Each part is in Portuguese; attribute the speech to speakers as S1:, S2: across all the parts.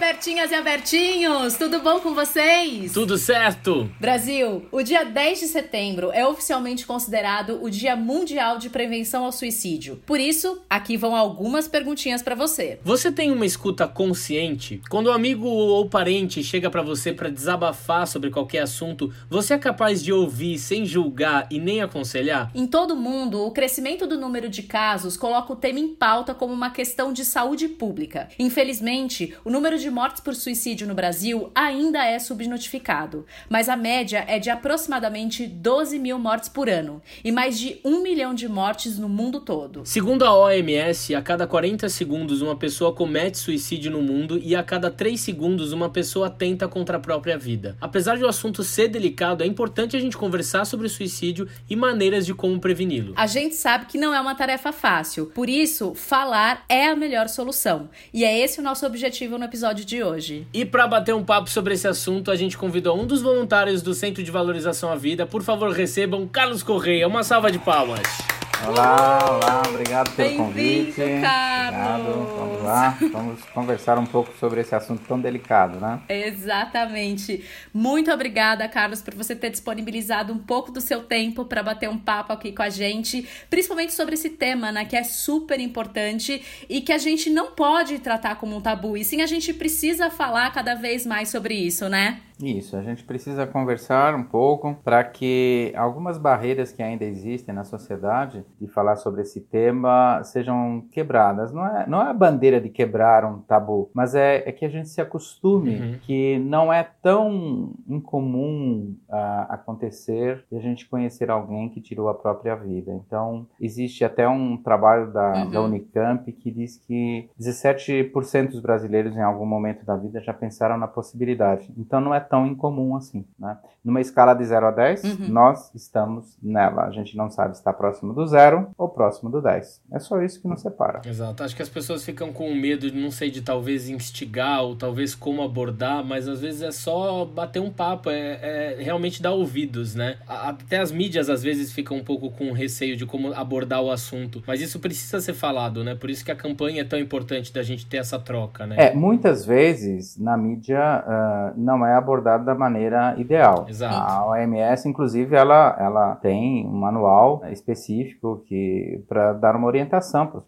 S1: Bertinhas e Abertinhos! Tudo bom com vocês?
S2: Tudo certo?
S1: Brasil, o dia 10 de setembro é oficialmente considerado o Dia Mundial de Prevenção ao Suicídio. Por isso, aqui vão algumas perguntinhas pra você.
S2: Você tem uma escuta consciente? Quando um amigo ou parente chega pra você pra desabafar sobre qualquer assunto, você é capaz de ouvir sem julgar e nem aconselhar?
S1: Em todo o mundo, o crescimento do número de casos coloca o tema em pauta como uma questão de saúde pública. Infelizmente, o número de mortes por suicídio no Brasil ainda é subnotificado, mas a média é de aproximadamente 12 mil mortes por ano e mais de um milhão de mortes no mundo todo.
S2: Segundo a OMS, a cada 40 segundos uma pessoa comete suicídio no mundo e a cada 3 segundos uma pessoa tenta contra a própria vida. Apesar de o assunto ser delicado, é importante a gente conversar sobre o suicídio e maneiras de como preveni-lo.
S1: A gente sabe que não é uma tarefa fácil, por isso, falar é a melhor solução. E é esse o nosso objetivo no episódio de hoje.
S2: E para bater um papo sobre esse assunto, a gente convidou um dos voluntários do Centro de Valorização à Vida. Por favor, recebam Carlos Correia. Uma salva de palmas.
S3: Olá, olá, obrigado pelo convite.
S1: Carlos.
S3: Obrigado, vamos lá, vamos conversar um pouco sobre esse assunto tão delicado, né?
S1: Exatamente. Muito obrigada, Carlos, por você ter disponibilizado um pouco do seu tempo para bater um papo aqui com a gente, principalmente sobre esse tema, né, que é super importante e que a gente não pode tratar como um tabu, e sim a gente precisa falar cada vez mais sobre isso, né?
S3: Isso, a gente precisa conversar um pouco para que algumas barreiras que ainda existem na sociedade de falar sobre esse tema sejam quebradas. Não é, não é a bandeira de quebrar um tabu, mas é, é que a gente se acostume
S2: Uhum.
S3: que não é tão incomum ah, acontecer de a gente conhecer alguém que tirou a própria vida. Então, existe até um trabalho da,
S1: Uhum.
S3: da Unicamp que diz que 17% dos brasileiros em algum momento da vida já pensaram na possibilidade. Então, não é tão incomum assim, né? Numa escala de 0 a 10,
S1: Uhum.
S3: nós estamos nela. A gente não sabe se está próximo do zero ou próximo do 10. É só isso que nos separa.
S2: Exato. Acho que as pessoas ficam com medo, não sei, de talvez instigar ou talvez como abordar, mas às vezes é só bater um papo, é, é realmente dar ouvidos, né? Até as mídias às vezes ficam um pouco com receio de como abordar o assunto, mas isso precisa ser falado, né? Por isso que a campanha é tão importante da gente ter essa troca, né?
S3: É, muitas vezes na mídia ah, não é abordado da maneira ideal.
S2: Exato.
S3: A OMS, inclusive, ela, ela tem um manual específico que para dar uma orientação para os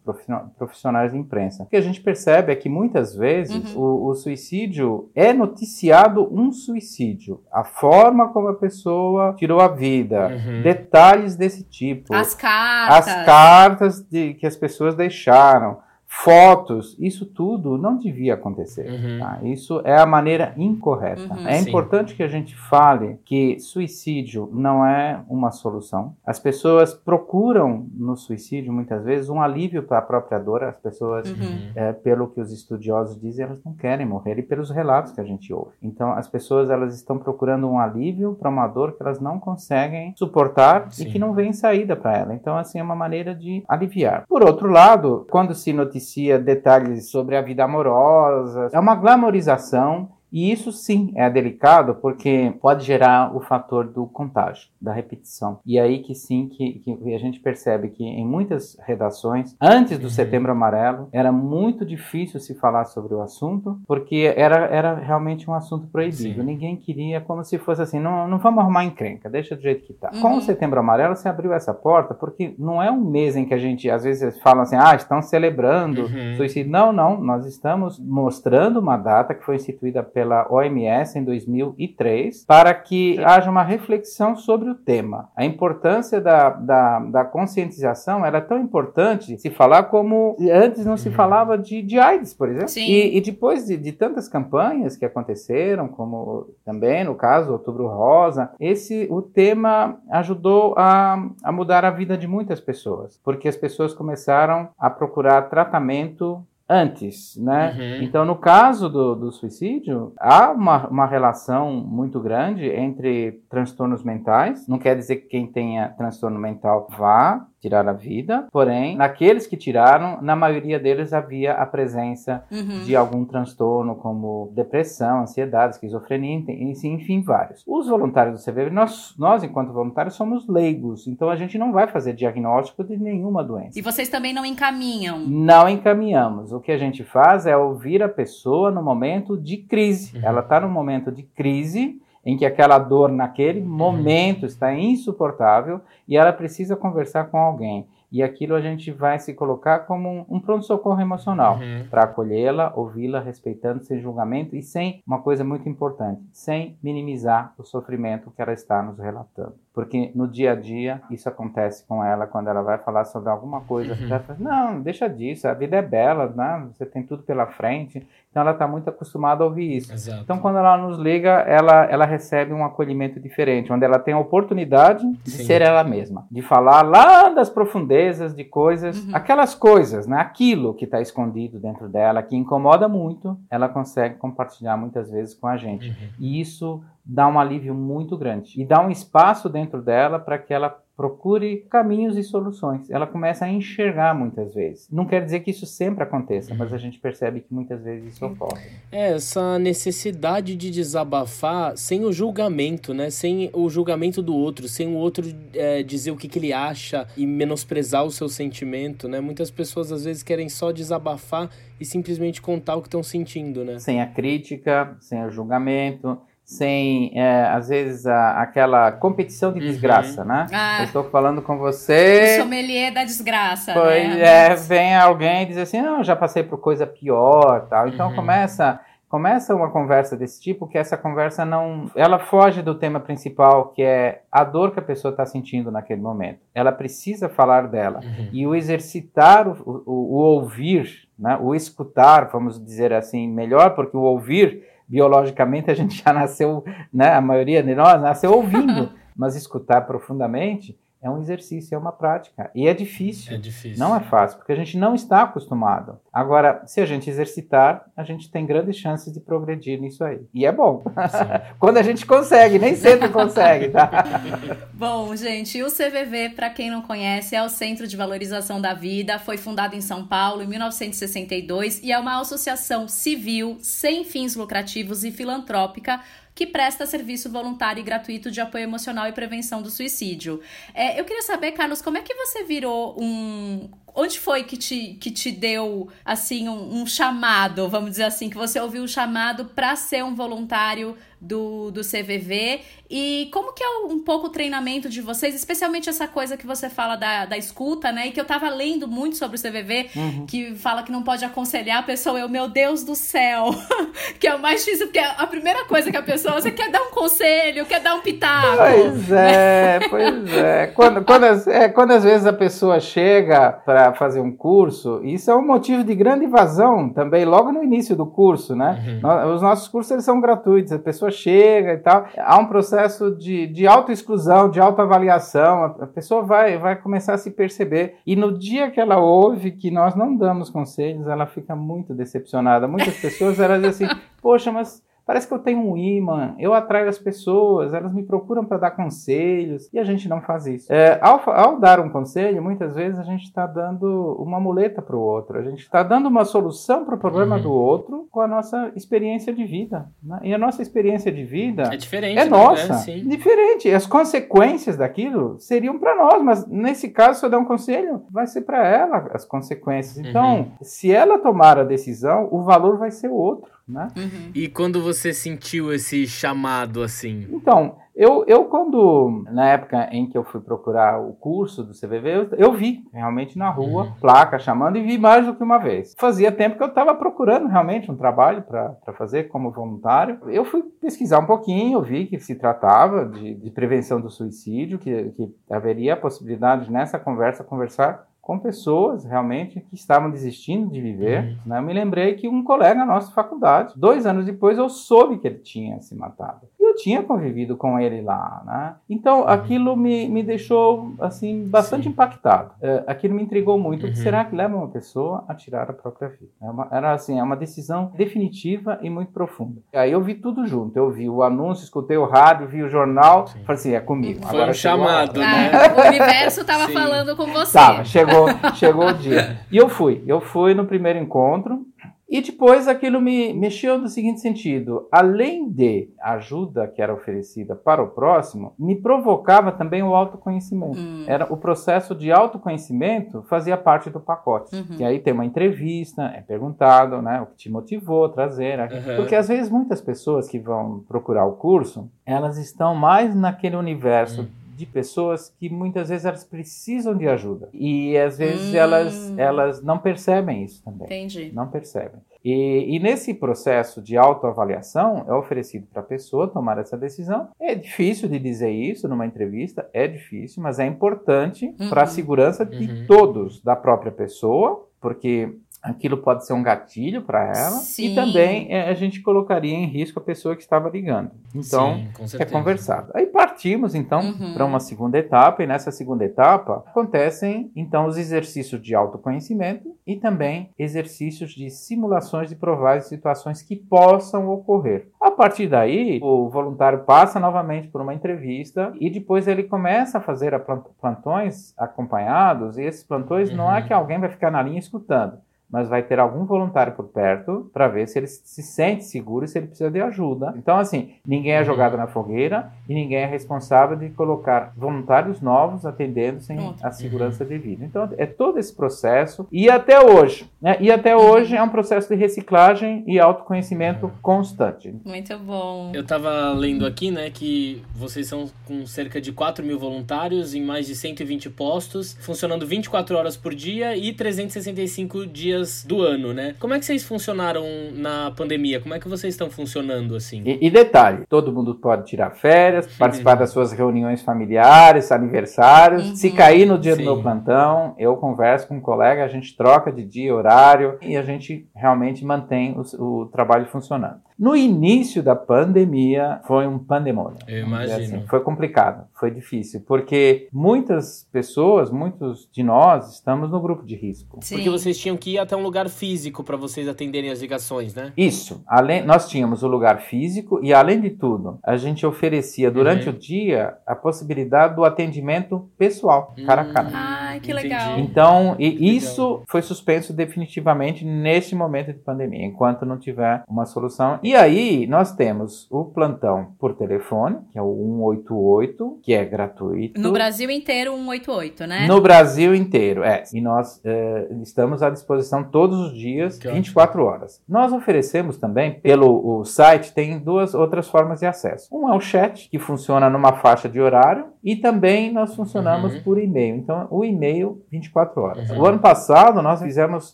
S3: profissionais de imprensa. O que a gente percebe é que muitas vezes o, o suicídio é noticiado um suicídio. A forma como a pessoa tirou a vida,
S2: Uhum.
S3: detalhes desse tipo
S1: As cartas.
S3: as cartas de- que as pessoas deixaram, fotos, isso tudo não devia acontecer.
S2: Uhum.
S3: tá? Isso é a maneira incorreta.
S1: Uhum.
S3: É
S2: Sim.
S3: importante que a gente fale que suicídio não é uma solução. As pessoas procuram no suicídio muitas vezes um alívio para a própria dor. As pessoas
S1: Uhum.
S3: é, pelo que os estudiosos dizem, elas não querem morrer e pelos relatos que a gente ouve. Então, as pessoas elas estão procurando um alívio para uma dor que elas não conseguem suportar
S2: Sim.
S3: e que não vem saída para ela. Então, assim, é uma maneira de aliviar. Por outro lado, quando se noticia detalhes sobre a vida amorosa, é uma glamorização e isso sim é delicado porque pode gerar o fator do contágio, da repetição. E aí que sim que, que a gente percebe que em muitas redações, antes do
S2: Uhum.
S3: Setembro Amarelo, era muito difícil se falar sobre o assunto, porque era, era realmente um assunto proibido.
S2: Sim.
S3: Ninguém queria, como se fosse assim, não, não vamos arrumar encrenca, deixa do jeito que tá. Com
S1: Uhum.
S3: o Setembro Amarelo, você abriu essa porta, porque não é um mês em que a gente, às vezes, fala assim, ah, estão celebrando
S2: Uhum.
S3: suicídio. Não, não, nós estamos mostrando uma data que foi instituída pela OMS em 2003 para que haja uma reflexão sobre o tema. A importância da, da, da conscientização era tão importante se falar como antes não se
S2: Uhum.
S3: falava de, de AIDS, por exemplo.
S1: Sim.
S3: E, e depois de, de tantas campanhas que aconteceram, como também no caso Outubro Rosa, esse o tema ajudou a, a mudar a vida de muitas pessoas, porque as pessoas começaram a procurar tratamento antes, né? Uhum. Então, no caso do, do suicídio, há uma, uma relação muito grande entre transtornos mentais. Não quer dizer que quem tenha transtorno mental vá tirar a vida, porém, naqueles que tiraram, na maioria deles havia a presença uhum. de algum transtorno, como depressão, ansiedade, esquizofrenia, enfim, vários. Os voluntários do CVV, nós, nós, enquanto voluntários, somos leigos, então a gente não vai fazer diagnóstico de nenhuma doença.
S1: E vocês também não encaminham?
S3: Não encaminhamos. O que a gente faz é ouvir a pessoa no momento de crise. Uhum. Ela está no momento de crise em que aquela dor naquele uhum. momento está insuportável e ela precisa conversar com alguém. E aquilo a gente vai se colocar como um, um pronto-socorro emocional uhum. para acolhê-la, ouvi-la, respeitando, sem julgamento e sem uma coisa muito importante, sem minimizar o sofrimento que ela está nos relatando. Porque no dia a dia isso acontece com ela quando ela vai falar sobre alguma coisa. Uhum. Ela fala, não, deixa disso, a vida é bela, né? você tem tudo pela frente. Então ela está muito acostumada a ouvir isso. Exato. Então quando ela nos liga, ela, ela recebe um acolhimento diferente, onde ela tem a oportunidade de Sim. ser ela mesma, de falar lá das profundezas de coisas, uhum. aquelas coisas, né? aquilo que está escondido dentro dela, que incomoda muito, ela consegue compartilhar muitas vezes com a gente. Uhum. E isso dá um alívio muito grande e dá um espaço dentro dela para que ela procure caminhos e soluções. Ela começa a enxergar muitas vezes. Não quer dizer que isso sempre aconteça, mas a gente percebe que muitas vezes isso ocorre.
S2: É, essa necessidade de desabafar sem o julgamento, né? Sem o julgamento do outro, sem o outro é, dizer o que, que ele acha e menosprezar o seu sentimento, né? Muitas pessoas às vezes querem só desabafar e simplesmente contar o que estão sentindo, né?
S3: Sem a crítica, sem o julgamento sem, é, às vezes, a, aquela competição de uhum. desgraça, né? Ah, eu estou falando com você.
S1: O sommelier da desgraça.
S3: Pois
S1: né?
S3: é, vem alguém e diz assim: não, já passei por coisa pior tal. Então uhum. começa. Começa uma conversa desse tipo, que essa conversa não. Ela foge do tema principal, que é a dor que a pessoa está sentindo naquele momento. Ela precisa falar dela. Uhum. E o exercitar, o, o, o ouvir, né? o escutar, vamos dizer assim, melhor, porque o ouvir biologicamente a gente já nasceu, né, a maioria de nós nasceu ouvindo, mas escutar profundamente é um exercício, é uma prática. E é difícil.
S2: É difícil.
S3: Não é fácil, porque a gente não está acostumado. Agora, se a gente exercitar, a gente tem grandes chances de progredir nisso aí. E é bom. Quando a gente consegue, nem sempre consegue, tá?
S1: bom, gente, o CVV, para quem não conhece, é o Centro de Valorização da Vida. Foi fundado em São Paulo em 1962 e é uma associação civil sem fins lucrativos e filantrópica que presta serviço voluntário e gratuito de apoio emocional e prevenção do suicídio. É, eu queria saber, Carlos, como é que você virou um. Onde foi que te, que te deu, assim, um, um chamado, vamos dizer assim, que você ouviu o chamado para ser um voluntário do, do CVV e como que é um pouco o treinamento de vocês, especialmente essa coisa que você fala da, da escuta, né? E que eu tava lendo muito sobre o CVV, uhum. que fala que não pode aconselhar a pessoa, eu, meu Deus do céu, que é o mais difícil, porque a primeira coisa que a pessoa, você quer dar um conselho, quer dar um pitaco.
S3: Pois é, pois é. Quando, quando, é, quando às vezes a pessoa chega para fazer um curso, isso é um motivo de grande evasão também, logo no início do curso, né? Uhum. Os nossos cursos eles são gratuitos, a pessoa chega e tal. Há um processo de, de autoexclusão, de autoavaliação. A, a pessoa vai, vai começar a se perceber. E no dia que ela ouve que nós não damos conselhos, ela fica muito decepcionada. Muitas pessoas elas dizem assim: Poxa, mas Parece que eu tenho um imã, eu atraio as pessoas, elas me procuram para dar conselhos e a gente não faz isso. É, ao, ao, dar um conselho, muitas vezes a gente está dando uma muleta para o outro, a gente está dando uma solução para o problema uhum. do outro com a nossa experiência de vida. Né? E a nossa experiência de vida
S2: é diferente,
S3: é né? nossa, é, diferente. As consequências daquilo seriam para nós, mas nesse caso, se eu der um conselho, vai ser para ela as consequências. Então, uhum. se ela tomar a decisão, o valor vai ser outro né?
S2: Uhum. E quando você sentiu esse chamado assim?
S3: Então, eu, eu quando, na época em que eu fui procurar o curso do CVV, eu, eu vi realmente na rua, uhum. placa chamando, e vi mais do que uma vez. Fazia tempo que eu estava procurando realmente um trabalho para fazer como voluntário. Eu fui pesquisar um pouquinho, eu vi que se tratava de, de prevenção do suicídio, que, que haveria a possibilidade nessa conversa conversar com pessoas realmente que estavam desistindo de viver. Uhum. Né? Eu me lembrei que um colega nosso de faculdade, dois anos depois, eu soube que ele tinha se matado. E eu tinha convivido com ele lá, né? Então uhum. aquilo me, me deixou assim bastante Sim. impactado. É, aquilo me intrigou muito. Uhum. Será que leva uma pessoa a tirar a própria vida? É uma, era assim, é uma decisão definitiva e muito profunda. Aí eu vi tudo junto. Eu vi o anúncio, escutei o rádio, vi o jornal, Sim. falei assim, é comigo.
S2: Foi Agora um chamado, né?
S1: Ah, o universo estava falando com você.
S3: Tava, chegou, chegou o dia. E eu fui. Eu fui no primeiro encontro. E depois aquilo me mexeu no seguinte sentido: além de ajuda que era oferecida para o próximo, me provocava também o autoconhecimento. Hum. Era o processo de autoconhecimento fazia parte do pacote. Uhum. E aí tem uma entrevista, é perguntado, né, o que te motivou a trazer, uhum. porque às vezes muitas pessoas que vão procurar o curso, elas estão mais naquele universo uhum de pessoas que muitas vezes elas precisam de ajuda. E às vezes hum. elas, elas não percebem isso também.
S1: Entendi.
S3: Não percebem. E, e nesse processo de autoavaliação é oferecido para a pessoa tomar essa decisão. É difícil de dizer isso numa entrevista, é difícil, mas é importante uhum. para a segurança de uhum. todos, da própria pessoa, porque aquilo pode ser um gatilho para ela Sim. e também é, a gente colocaria em risco a pessoa que estava ligando. Então, Sim, é conversado. Aí partimos então uhum. para uma segunda etapa e nessa segunda etapa acontecem então os exercícios de autoconhecimento e também exercícios de simulações de prováveis situações que possam ocorrer. A partir daí, o voluntário passa novamente por uma entrevista e depois ele começa a fazer plantões acompanhados e esses plantões uhum. não é que alguém vai ficar na linha escutando mas vai ter algum voluntário por perto para ver se ele se sente seguro e se ele precisa de ajuda. Então, assim, ninguém é uhum. jogado na fogueira e ninguém é responsável de colocar voluntários novos atendendo sem a segurança devida. Então, é todo esse processo e até hoje, né? E até uhum. hoje é um processo de reciclagem e autoconhecimento uhum. constante.
S1: Muito bom.
S2: Eu estava lendo aqui, né, que vocês são com cerca de 4 mil voluntários em mais de 120 postos, funcionando 24 horas por dia e 365 dias dias do ano, né? Como é que vocês funcionaram na pandemia? Como é que vocês estão funcionando assim?
S3: E, e detalhe, todo mundo pode tirar férias, participar das suas reuniões familiares, aniversários. Uhum. Se cair no dia Sim. do meu plantão, eu converso com um colega, a gente troca de dia, horário e a gente realmente mantém o, o trabalho funcionando. No início da pandemia foi um pandemônio.
S2: Eu imagino. Assim.
S3: Foi complicado, foi difícil, porque muitas pessoas, muitos de nós estamos no grupo de risco.
S2: Sim. Porque vocês tinham que ir até um lugar físico para vocês atenderem as ligações, né?
S3: Isso. Além, nós tínhamos o lugar físico e além de tudo, a gente oferecia durante uhum. o dia a possibilidade do atendimento pessoal, cara a cara.
S1: Ai, que legal.
S3: Então, e isso foi suspenso definitivamente neste momento de pandemia, enquanto não tiver uma solução. E aí, nós temos o plantão por telefone, que é o 188, que é gratuito.
S1: No Brasil inteiro, 188, né?
S3: No Brasil inteiro, é. E nós é, estamos à disposição todos os dias, que 24 ótimo. horas. Nós oferecemos também, pelo o site, tem duas outras formas de acesso. Um é o chat, que funciona numa faixa de horário, e também nós funcionamos uhum. por e-mail. Então, o e-mail, 24 horas. Uhum. O ano passado, nós fizemos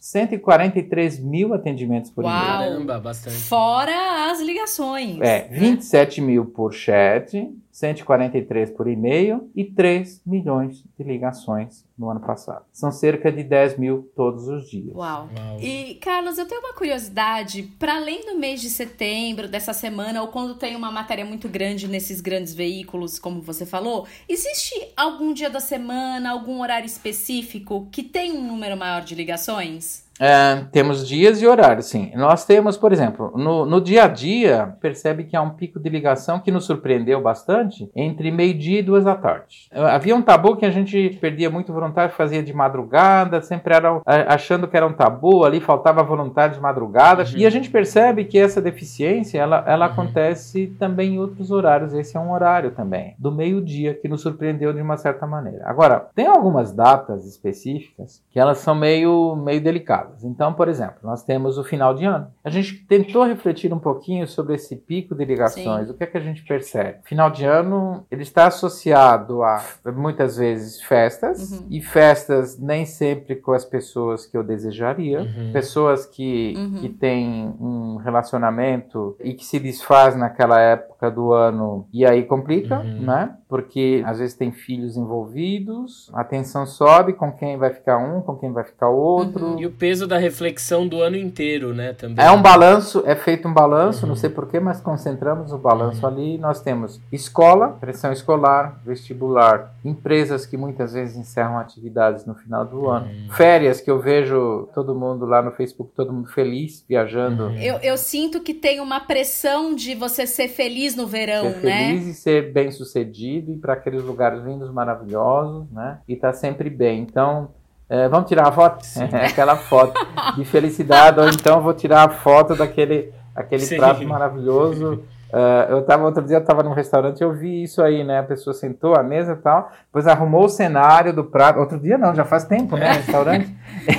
S3: 143 mil atendimentos por e-mail.
S2: Caramba, bastante.
S1: Fora as ligações.
S3: É, 27 mil por chat, 143 por e-mail e 3 milhões de ligações no ano passado. São cerca de 10 mil todos os dias.
S1: Uau. Uau. E, Carlos, eu tenho uma curiosidade. Para além do mês de setembro, dessa semana, ou quando tem uma matéria muito grande nesses grandes veículos, como você falou, existe algum dia da semana, algum horário específico que tem um número maior de ligações?
S3: É, temos dias e horários, sim. Nós temos, por exemplo, no, no dia a dia, percebe que há um pico de ligação que nos surpreendeu bastante entre meio-dia e duas da tarde. É, havia um tabu que a gente perdia muito voluntário, fazia de madrugada, sempre era achando que era um tabu, ali faltava voluntário de madrugada. Uhum. E a gente percebe que essa deficiência, ela, ela uhum. acontece também em outros horários. Esse é um horário também, do meio-dia, que nos surpreendeu de uma certa maneira. Agora, tem algumas datas específicas que elas são meio, meio delicadas. Então, por exemplo, nós temos o final de ano. A gente tentou refletir um pouquinho sobre esse pico de ligações. Sim. O que é que a gente percebe? Final de ano, ele está associado a muitas vezes festas uhum. e festas nem sempre com as pessoas que eu desejaria, uhum. pessoas que, uhum. que têm um relacionamento e que se desfaz naquela época do ano e aí complica, uhum. né? Porque às vezes tem filhos envolvidos, a tensão sobe com quem vai ficar um, com quem vai ficar outro.
S2: E o peso peso da reflexão do ano inteiro, né? Também.
S3: É um balanço, é feito um balanço, uhum. não sei porquê, mas concentramos o balanço uhum. ali. Nós temos escola, pressão escolar, vestibular, empresas que muitas vezes encerram atividades no final do uhum. ano, férias que eu vejo todo mundo lá no Facebook, todo mundo feliz, viajando.
S1: Uhum. Eu, eu sinto que tem uma pressão de você ser feliz no verão,
S3: ser né? Feliz e ser bem sucedido e para aqueles lugares lindos, maravilhosos, né? E tá sempre bem. Então, é, vamos tirar a foto? É aquela foto de felicidade, ou então vou tirar a foto daquele aquele prato maravilhoso Uh, eu tava outro dia eu tava num restaurante eu vi isso aí, né? A pessoa sentou à mesa e tal, depois arrumou o cenário do prato. Outro dia não, já faz tempo, né? restaurante.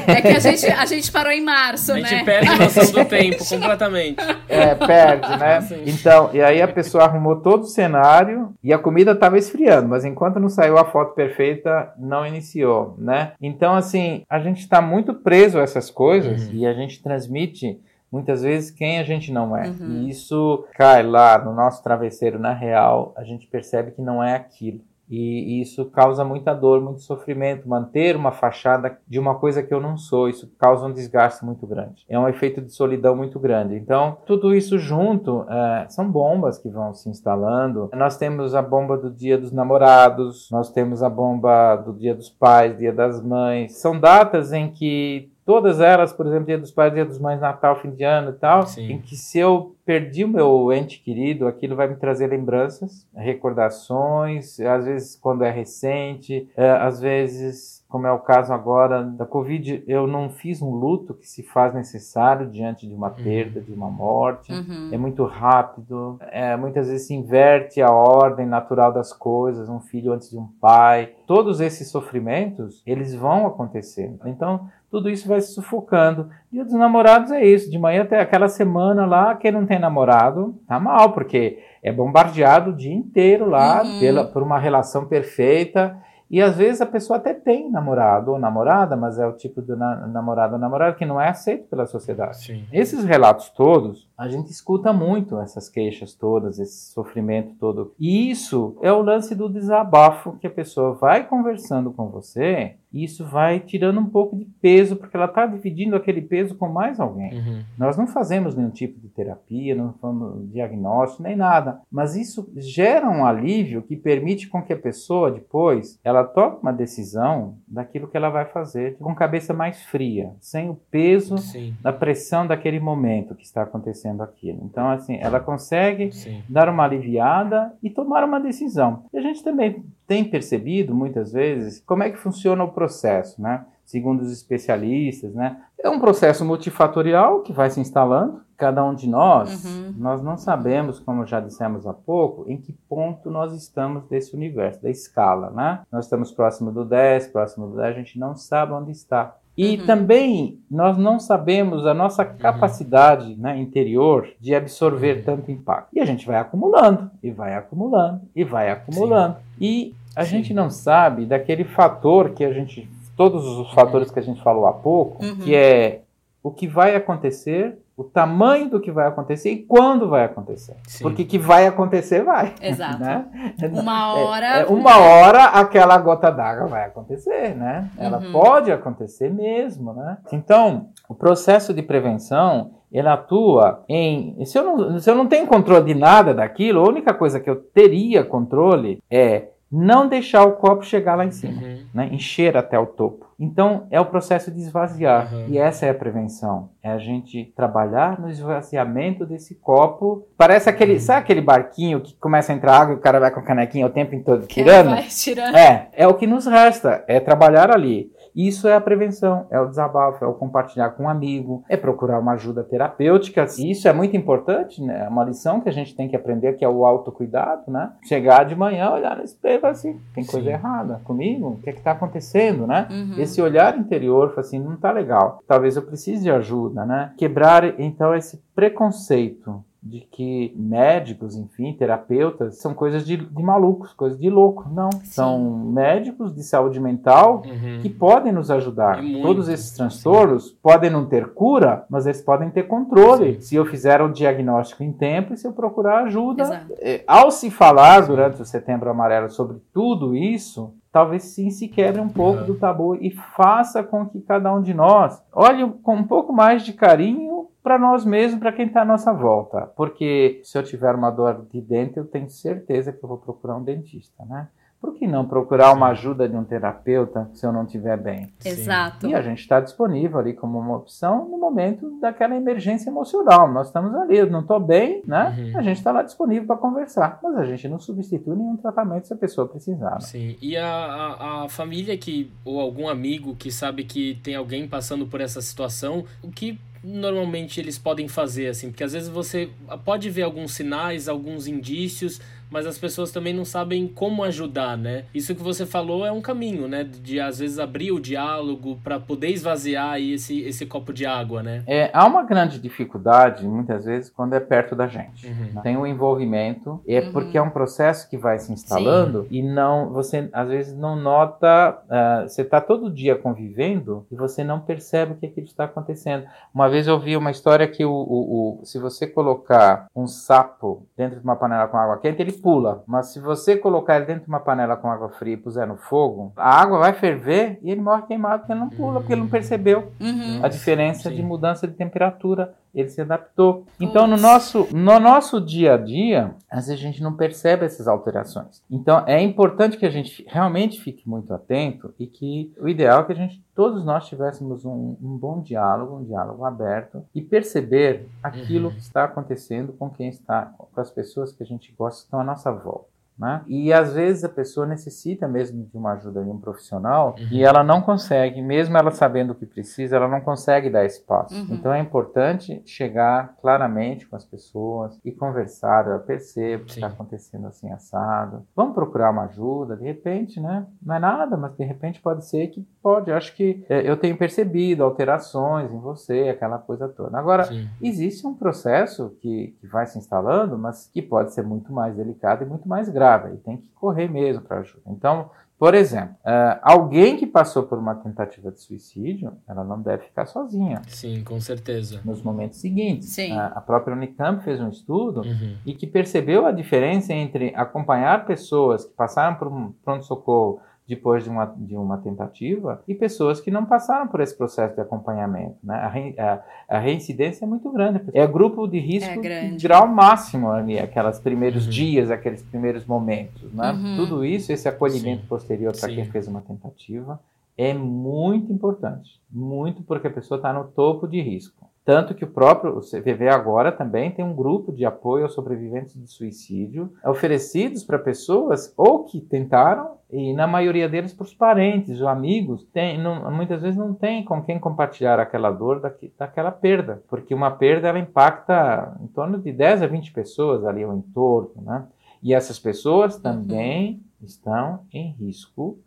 S1: É que a gente, a gente parou em março, né?
S2: A gente né? perde a noção do tempo completamente.
S3: É, perde, né? Então, e aí a pessoa arrumou todo o cenário e a comida tava esfriando, mas enquanto não saiu a foto perfeita, não iniciou, né? Então, assim, a gente está muito preso a essas coisas uhum. e a gente transmite muitas vezes quem a gente não é. Uhum. E isso cai lá no nosso travesseiro, na real, a gente percebe que não é aquilo. E isso causa muita dor, muito sofrimento. Manter uma fachada de uma coisa que eu não sou, isso causa um desgaste muito grande. É um efeito de solidão muito grande. Então, tudo isso junto é, são bombas que vão se instalando. Nós temos a bomba do Dia dos Namorados, nós temos a bomba do Dia dos Pais, Dia das Mães. São datas em que todas elas, por exemplo, Dia dos Pais, Dia dos Mães, Natal, fim de ano e tal, Sim. em que se eu perdi o meu ente querido, aquilo vai me trazer lembranças, recordações, às vezes quando é recente, é, às vezes, como é o caso agora da Covid, eu não fiz um luto que se faz necessário diante de uma uhum. perda, de uma morte. Uhum. É muito rápido, é, muitas vezes se inverte a ordem natural das coisas, um filho antes de um pai. Todos esses sofrimentos, eles vão acontecer. Então, tudo isso vai se sufocando. Dia dos namorados é isso, de manhã até aquela semana lá, quem não tem namorado tá mal, porque é bombardeado o dia inteiro lá uhum. pela, por uma relação perfeita e às vezes a pessoa até tem namorado ou namorada, mas é o tipo de na namorado ou namorada que não é aceito pela sociedade. Sim. Esses relatos todos, a gente escuta muito essas queixas todas, esse sofrimento todo. E isso é o lance do desabafo que a pessoa vai conversando com você e isso vai tirando um pouco de peso, porque ela está dividindo aquele peso com mais alguém. Uhum. Nós não fazemos nenhum tipo de terapia, não fazemos diagnóstico, nem nada. Mas isso gera um alívio que permite com que a pessoa depois ela tome uma decisão daquilo que ela vai fazer com cabeça mais fria, sem o peso Sim. da pressão daquele momento que está acontecendo aquilo. Então, assim, ela consegue Sim. dar uma aliviada e tomar uma decisão. E a gente também tem percebido muitas vezes como é que funciona o processo, né? Segundo os especialistas, né? É um processo multifatorial que vai se instalando. Cada um de nós, uhum. nós não sabemos, como já dissemos há pouco, em que ponto nós estamos desse universo, da escala, né? Nós estamos próximo do 10, próximo do 10, a gente não sabe onde está. E uhum. também nós não sabemos a nossa uhum. capacidade uhum. né, interior de absorver uhum. tanto impacto. E a gente vai acumulando, e vai acumulando, e vai acumulando. Sim. E a Sim. gente não sabe daquele fator que a gente. Todos os fatores que a gente falou há pouco, uhum. que é o que vai acontecer, o tamanho do que vai acontecer e quando vai acontecer. Sim. Porque que vai acontecer, vai.
S1: Exato. Né? Uma hora. É,
S3: é, uma hora aquela gota d'água vai acontecer, né? Ela uhum. pode acontecer mesmo, né? Então, o processo de prevenção ele atua em. Se eu, não, se eu não tenho controle de nada daquilo, a única coisa que eu teria controle é não deixar o copo chegar lá em cima, uhum. né? encher até o topo. Então é o processo de esvaziar uhum. e essa é a prevenção. É a gente trabalhar no esvaziamento desse copo. Parece aquele, uhum. sabe aquele barquinho que começa a entrar água e o cara vai com a canequinha o tempo todo tirando? É, tirando. É, é o que nos resta, é trabalhar ali. Isso é a prevenção, é o desabafo, é o compartilhar com um amigo, é procurar uma ajuda terapêutica. Isso é muito importante, né? É uma lição que a gente tem que aprender, que é o autocuidado, né? Chegar de manhã, olhar no espelho e falar assim, tem coisa Sim. errada comigo? O que é que está acontecendo, né? Uhum. Esse olhar interior, assim, não está legal. Talvez eu precise de ajuda, né? Quebrar, então, esse preconceito de que médicos, enfim, terapeutas, são coisas de, de malucos, coisas de louco. Não, Sim. são médicos de saúde mental uhum. que podem nos ajudar. Todos esses transtornos Sim. podem não ter cura, mas eles podem ter controle. Sim. Se eu fizer um diagnóstico em tempo e se eu procurar ajuda. É, ao se falar durante o Setembro Amarelo sobre tudo isso, talvez sim se quebre um pouco uhum. do tabu e faça com que cada um de nós olhe com um pouco mais de carinho para nós mesmos, para quem está à nossa volta. Porque se eu tiver uma dor de dente, eu tenho certeza que eu vou procurar um dentista, né? Por que não procurar uma ajuda de um terapeuta se eu não estiver bem?
S1: Exato.
S3: E a gente está disponível ali como uma opção no momento daquela emergência emocional. Nós estamos ali, eu não estou bem, né? Uhum. A gente está lá disponível para conversar. Mas a gente não substitui nenhum tratamento se a pessoa precisar. Né?
S2: Sim. E a, a, a, família que, ou algum amigo que sabe que tem alguém passando por essa situação, o que normalmente eles podem fazer, assim? Porque às vezes você pode ver alguns sinais, alguns indícios mas as pessoas também não sabem como ajudar, né? Isso que você falou é um caminho, né? De às vezes abrir o diálogo para poder esvaziar aí esse, esse copo de água, né?
S3: É, há uma grande dificuldade, muitas vezes, quando é perto da gente. Uhum. Tem o um envolvimento, é uhum. porque é um processo que vai se instalando Sim. e não, você às vezes não nota, uh, você está todo dia convivendo e você não percebe o que aquilo está acontecendo. Uma vez eu vi uma história que o, o, o se você colocar um sapo dentro de uma panela com água quente, ele pula. Mas se você colocar ele dentro de uma panela com água fria e puser no fogo, a água vai ferver e ele morre queimado porque ele não pula, porque ele não percebeu uhum. a diferença Sim. de mudança de temperatura ele se adaptou. Então, no nosso, no nosso dia a dia, às vezes a gente não percebe essas alterações. Então, é importante que a gente realmente fique muito atento e que o ideal é que a gente, todos nós tivéssemos um, um bom diálogo, um diálogo aberto e perceber aquilo uhum. que está acontecendo com quem está, com as pessoas que a gente gosta que estão à nossa volta. Né? E às vezes a pessoa necessita mesmo de uma ajuda de um profissional uhum. e ela não consegue, mesmo ela sabendo o que precisa, ela não consegue dar espaço. Uhum. Então é importante chegar claramente com as pessoas e conversar. Eu percebo que está acontecendo assim assado. Vamos procurar uma ajuda, de repente, né? Não é nada, mas de repente pode ser que pode. Eu acho que é, eu tenho percebido alterações em você, aquela coisa toda. Agora, Sim. existe um processo que, que vai se instalando, mas que pode ser muito mais delicado e muito mais grave e tem que correr mesmo para ajuda. Então, por exemplo, uh, alguém que passou por uma tentativa de suicídio, ela não deve ficar sozinha.
S2: Sim, com certeza.
S3: Nos momentos seguintes. Sim. Uh, a própria Unicamp fez um estudo uhum. e que percebeu a diferença entre acompanhar pessoas que passaram por um pronto-socorro depois de uma, de uma tentativa e pessoas que não passaram por esse processo de acompanhamento. Né? A, re, a, a reincidência é muito grande. É grupo de risco é de grau máximo ali, aqueles primeiros uhum. dias, aqueles primeiros momentos. Né? Uhum. Tudo isso, esse acolhimento Sim. posterior para quem fez uma tentativa, é muito importante. Muito porque a pessoa está no topo de risco. Tanto que o próprio CVV agora também tem um grupo de apoio aos sobreviventes de suicídio, oferecidos para pessoas ou que tentaram, e na maioria deles para os parentes ou amigos, tem, não, muitas vezes não tem com quem compartilhar aquela dor daqui, daquela perda, porque uma perda ela impacta em torno de 10 a 20 pessoas ali ao entorno, né? E essas pessoas também estão em risco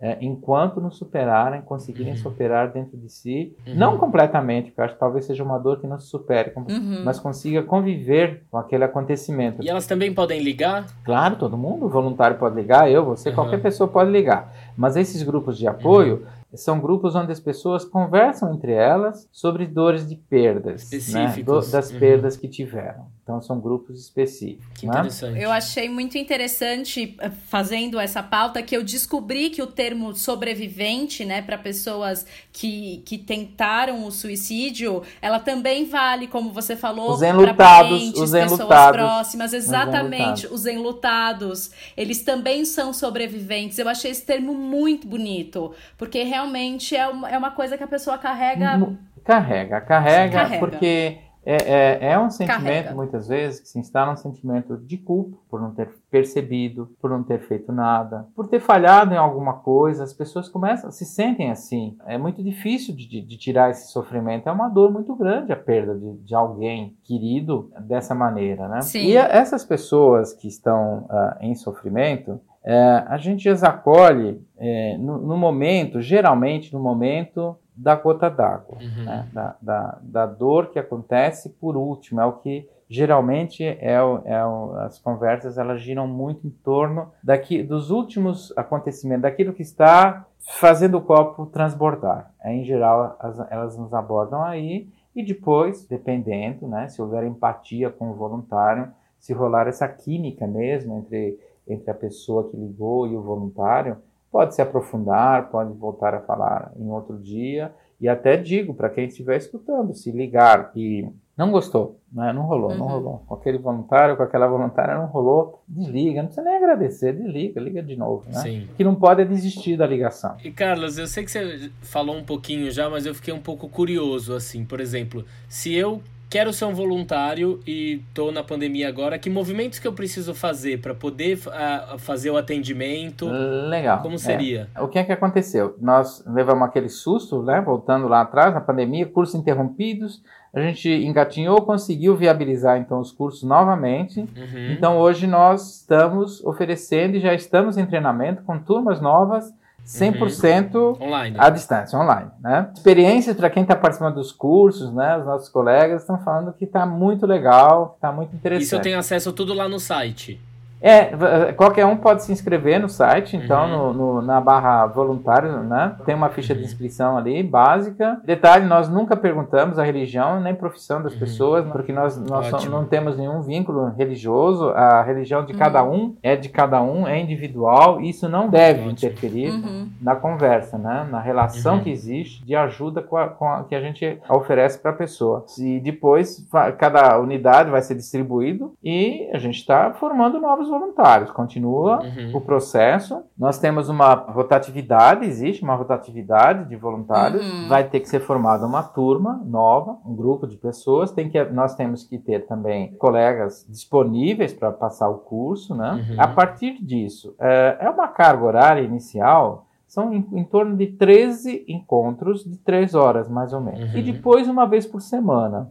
S3: é, enquanto não superarem, conseguirem uhum. superar dentro de si, uhum. não completamente, porque eu acho que talvez seja uma dor que não se supere, uhum. mas consiga conviver com aquele acontecimento.
S2: E elas também podem ligar?
S3: Claro, todo mundo, o voluntário pode ligar, eu, você, qualquer pessoa pode ligar. Mas esses grupos de apoio uhum são grupos onde as pessoas conversam entre elas sobre dores de perdas, né? Do, das uhum. perdas que tiveram. Então são grupos específicos.
S2: Que né? interessante.
S1: Eu achei muito interessante eh, fazendo essa pauta que eu descobri que o termo sobrevivente, né, para pessoas que, que tentaram o suicídio, ela também vale, como você falou,
S3: os enlutados, os
S1: pessoas
S3: enlutados,
S1: próximas, exatamente, os enlutados. os enlutados. Eles também são sobreviventes. Eu achei esse termo muito bonito, porque realmente realmente é uma, é uma coisa que a pessoa carrega.
S3: Carrega, carrega, carrega. porque é, é, é, um sentimento, Carrega. muitas vezes, que se instala um sentimento de culpa por não ter percebido, por não ter feito nada, por ter falhado em alguma coisa. As pessoas começam, se sentem assim. É muito difícil de, de, de tirar esse sofrimento. É uma dor muito grande a perda de, de alguém querido dessa maneira, né? Sim. E a, essas pessoas que estão uh, em sofrimento, é, a gente as acolhe é, no, no, momento, geralmente no momento da gota d'água, uhum. né? da, da, da, dor que acontece por último, é o que geralmente é, o, é o, as conversas elas giram muito em torno daqui, dos últimos acontecimentos, daquilo que está fazendo o copo transbordar. É, em geral, as, elas nos abordam aí e depois, dependendo, né, se houver empatia com o voluntário, se rolar essa química mesmo entre entre a pessoa que ligou e o voluntário, pode se aprofundar, pode voltar a falar em outro dia. E até digo para quem estiver escutando, se ligar e não gostou, né? não rolou, uhum. não rolou. Com aquele voluntário, com aquela voluntária, não rolou, desliga, não precisa nem agradecer, desliga, liga de novo, né? Sim. que não pode é desistir da ligação.
S2: E Carlos, eu sei que você falou um pouquinho já, mas eu fiquei um pouco curioso, assim, por exemplo, se eu quero ser um voluntário e estou na pandemia agora. Que movimentos que eu preciso fazer para poder uh, fazer o atendimento?
S3: Legal.
S2: Como seria?
S3: É. O que é que aconteceu? Nós levamos aquele susto, né? Voltando lá atrás, na pandemia, cursos interrompidos. A gente engatinhou, conseguiu viabilizar então os cursos novamente. Uhum. Então hoje nós estamos oferecendo e já estamos em treinamento com turmas novas 100% uhum. online. à distância, online. Né? Experiências para quem está participando dos cursos, né? os nossos colegas estão falando que está muito legal, está muito interessante. Isso
S2: eu tenho acesso tudo lá no site.
S3: É, qualquer um pode se inscrever no site, então, uhum. no, no, na barra voluntário, né? Tem uma ficha uhum. de inscrição ali, básica. Detalhe, nós nunca perguntamos a religião nem profissão das uhum. pessoas, porque nós, nós não temos nenhum vínculo religioso. A religião de cada uhum. um é de cada um, é individual, e isso não deve Ótimo. interferir uhum. na conversa, né? Na relação uhum. que existe de ajuda com a, com a, que a gente oferece para a pessoa. E depois, cada unidade vai ser distribuído e a gente está formando novos voluntários, continua uhum. o processo. Nós temos uma rotatividade, existe uma rotatividade de voluntários, uhum. vai ter que ser formada uma turma nova, um grupo de pessoas, tem que, nós temos que ter também colegas disponíveis para passar o curso, né? Uhum. A partir disso, é, é uma carga horária inicial são em, em, torno de 13 encontros de 3 horas, mais ou menos. Uhum. E depois, uma vez por semana.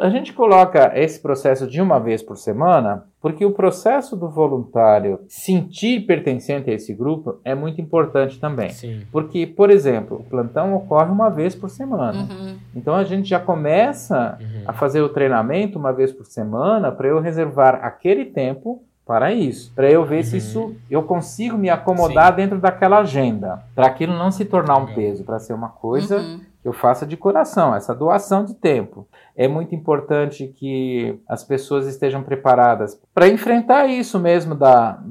S3: A gente coloca esse processo de uma vez por semana porque o processo do voluntário sentir pertencente a esse grupo é muito importante também. Sim. Porque, por exemplo, o plantão ocorre uma vez por semana. Uhum. Então a gente já começa uhum. a fazer o treinamento uma vez por semana para eu reservar aquele tempo para isso, para eu ver uhum. se isso eu consigo me acomodar Sim. dentro daquela agenda, para aquilo não se tornar um peso, para ser uma coisa uhum. Eu faça de coração, essa doação de tempo. É muito importante que as pessoas estejam preparadas para enfrentar isso mesmo da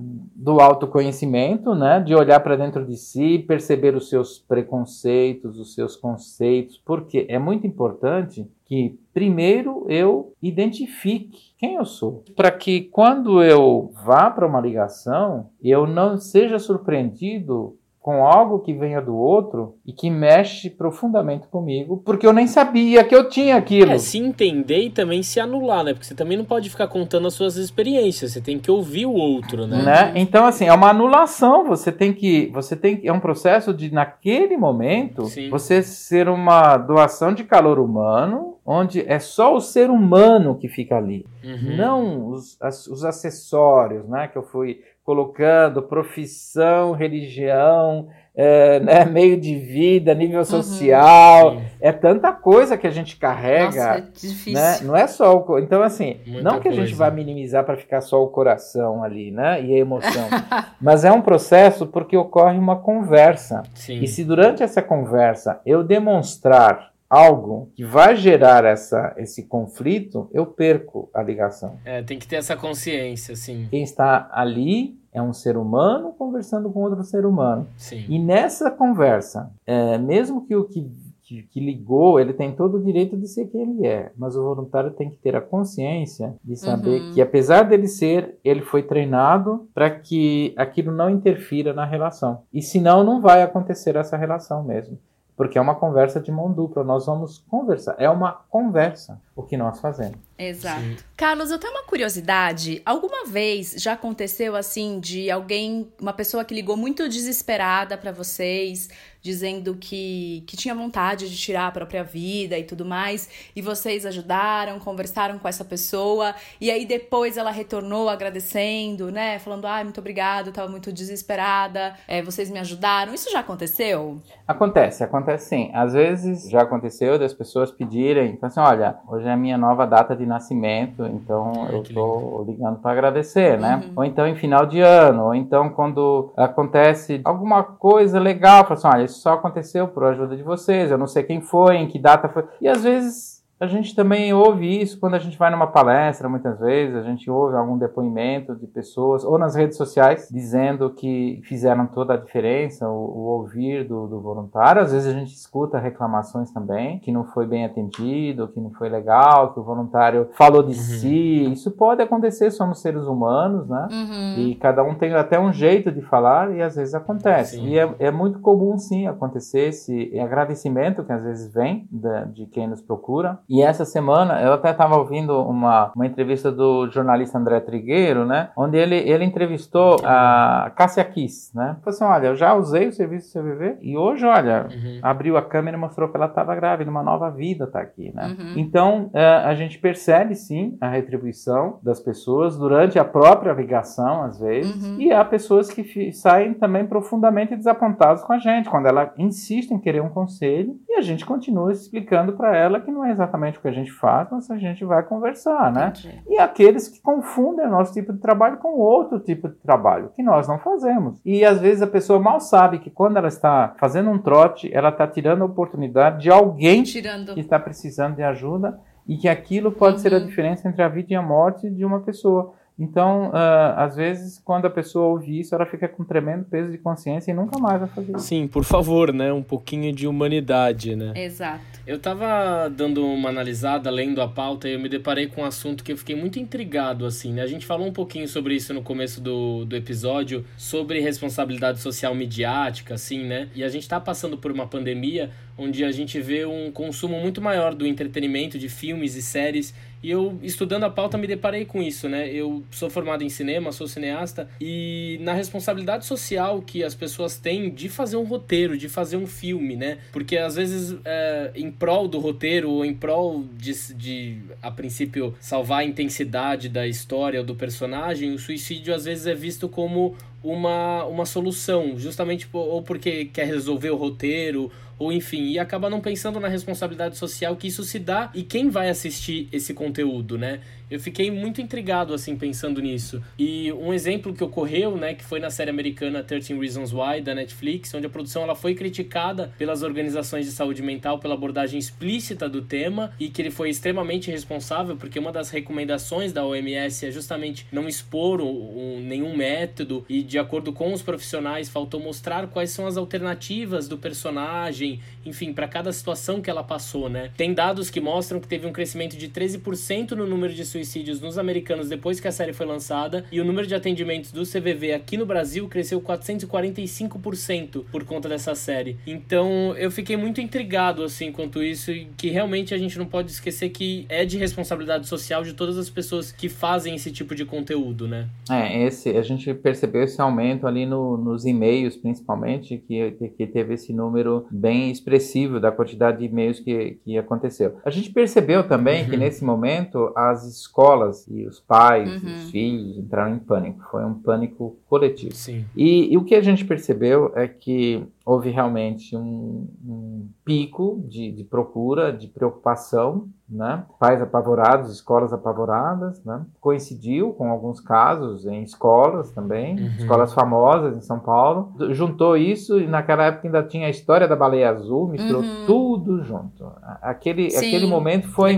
S3: do autoconhecimento, né, de olhar para dentro de si, perceber os seus preconceitos, os seus conceitos, porque é muito importante que primeiro eu identifique quem eu sou, para que quando eu vá para uma ligação, eu não seja surpreendido com algo que venha do outro e que mexe profundamente comigo, porque eu nem sabia que eu tinha aquilo. É,
S2: se entender e também se anular, né? Porque você também não pode ficar contando as suas experiências, você tem que ouvir o outro, né?
S3: né? Então, assim, é uma anulação, você tem que, você tem que, é um processo de, naquele momento, Sim. você ser uma doação de calor humano, onde é só o ser humano que fica ali, uhum. não os, as, os acessórios, né? Que eu fui colocando profissão, religião, é, né, meio de vida, nível uhum. social, uhum. é tanta coisa que a gente carrega. Nossa, é difícil. Né? Não é só o. Então, assim, Muita não que a gente vai minimizar para ficar só o coração ali, né? E a emoção. mas é um processo porque ocorre uma conversa. Sim. E se durante essa conversa eu demonstrar algo que vai gerar essa, esse conflito, eu perco a ligação.
S2: É, tem que ter essa consciência, sim.
S3: Quem está ali é um ser humano conversando com outro ser humano. Sim. E nessa conversa, é, mesmo que o que, que, que, ligou, ele tem todo o direito de ser quem ele é, mas o voluntário tem que ter a consciência de saber uhum. que, apesar dele ser, ele foi treinado para que aquilo não interfira na relação. E senão, não vai acontecer essa relação mesmo porque é uma conversa de mão dupla. Nós vamos conversar. É uma conversa o que nós fazemos.
S1: Exato. Sim. Carlos, eu tenho uma curiosidade. Alguma vez já aconteceu assim de alguém, uma pessoa que ligou muito desesperada para vocês, dizendo que, que tinha vontade de tirar a própria vida e tudo mais, e vocês ajudaram, conversaram com essa pessoa, e aí depois ela retornou agradecendo, né? Falando, ah, muito obrigado, tava muito desesperada, é, vocês me ajudaram. Isso já aconteceu?
S3: Acontece, acontece sim. Às vezes já aconteceu das pessoas pedirem, então assim, olha, hoje é a minha nova data de nascimento, então Ai, eu tô ligando para agradecer, né? Uhum. Ou então em final de ano, ou então quando acontece alguma coisa legal, fala assim, olha, isso só aconteceu por ajuda de vocês, eu não sei quem foi, em que data foi. E às vezes A gente também ouve isso quando a gente vai numa palestra, muitas vezes, a gente ouve algum depoimento de pessoas, ou nas redes sociais, dizendo que fizeram toda a diferença, o, o ouvir do, do, voluntário. Às vezes a gente escuta reclamações também, que não foi bem atendido, que não foi legal, que o voluntário falou de uhum. si. Isso pode acontecer, somos seres humanos, né? Uhum. E cada um tem até um jeito de falar, e às vezes acontece. Sim. E é, é, muito comum, sim, acontecer esse agradecimento que às vezes vem de, de quem nos procura e essa semana eu até estava ouvindo uma, uma entrevista do jornalista André Trigueiro, né? Onde ele, ele entrevistou a Cássia Kiss, né? Falou assim: olha, eu já usei o serviço do CVV e hoje, olha, uhum. abriu a câmera e mostrou que ela estava grávida, uma nova vida está aqui, né? Uhum. Então é, a gente percebe sim a retribuição das pessoas durante a própria ligação, às vezes, uhum. e há pessoas que saem também profundamente desapontadas com a gente, quando ela insiste em querer um conselho e a gente continua explicando para ela que não é exatamente exatamente o que a gente faz, mas a gente vai conversar, né? Entendi. E aqueles que confundem o nosso tipo de trabalho com outro tipo de trabalho, que nós não fazemos. E às vezes a pessoa mal sabe que quando ela está fazendo um trote, ela está tirando a oportunidade de alguém tirando. que está precisando de ajuda e que aquilo pode uhum. ser a uhum. diferença entre a vida e a morte de uma pessoa. Então, uh, às vezes, quando a pessoa ouve isso, ela fica com um tremendo peso de consciência e nunca mais vai fazer isso.
S2: Sim, por favor, né? Um pouquinho de humanidade, né?
S1: Exato.
S2: Eu tava dando uma analisada, lendo a pauta, e eu me deparei com um assunto que eu fiquei muito intrigado, assim, né? A gente falou um pouquinho sobre isso no começo do, do episódio, sobre responsabilidade social midiática, assim, né? E a gente tá passando por uma pandemia onde a gente vê um consumo muito maior do entretenimento, de filmes e séries e eu, estudando a pauta, me deparei com isso, né? Eu sou formado em cinema, sou cineasta, e na responsabilidade social que as pessoas têm de fazer um roteiro, de fazer um filme, né? Porque às vezes, é, em prol do roteiro, ou em prol de, de, a princípio, salvar a intensidade da história ou do personagem, o suicídio às vezes é visto como uma, uma solução, justamente ou porque quer resolver o roteiro ou enfim, e acaba não pensando na responsabilidade social que isso se dá e quem vai assistir esse conteúdo, né? Eu fiquei muito intrigado, assim, pensando nisso. E um exemplo que ocorreu, né, que foi na série americana 13 Reasons Why, da Netflix, onde a produção ela foi criticada pelas organizações de saúde mental pela abordagem explícita do tema e que ele foi extremamente responsável, porque uma das recomendações da OMS é justamente não expor um, nenhum método e, de acordo com os profissionais, faltou mostrar quais são as alternativas do personagem, enfim, para cada situação que ela passou, né? Tem dados que mostram que teve um crescimento de 13% no número de suicídios nos americanos depois que a série foi lançada e o número de atendimentos do CVV aqui no Brasil cresceu 445% por conta dessa série. Então eu fiquei muito intrigado assim quanto isso e que realmente a gente não pode esquecer que é de responsabilidade social de todas as pessoas que fazem esse tipo de conteúdo, né?
S3: É, esse a gente percebeu esse aumento ali no, nos e-mails principalmente que, que teve esse número bem expressivo da quantidade de e-mails que, que aconteceu. A gente percebeu também uhum. que nesse momento as escolas e os pais uhum. e os filhos entraram em pânico. Foi um pânico coletivo.
S2: Sim.
S3: E, e o que a gente percebeu é que houve realmente um, um pico de, de, procura, de preocupação, né? Pais apavorados, escolas apavoradas, né? Coincidiu com alguns casos em escolas também, uhum. escolas famosas em São Paulo. Juntou isso e naquela época ainda tinha a história da baleia azul, misturou uhum. tudo junto. Aquele, Sim, aquele momento foi,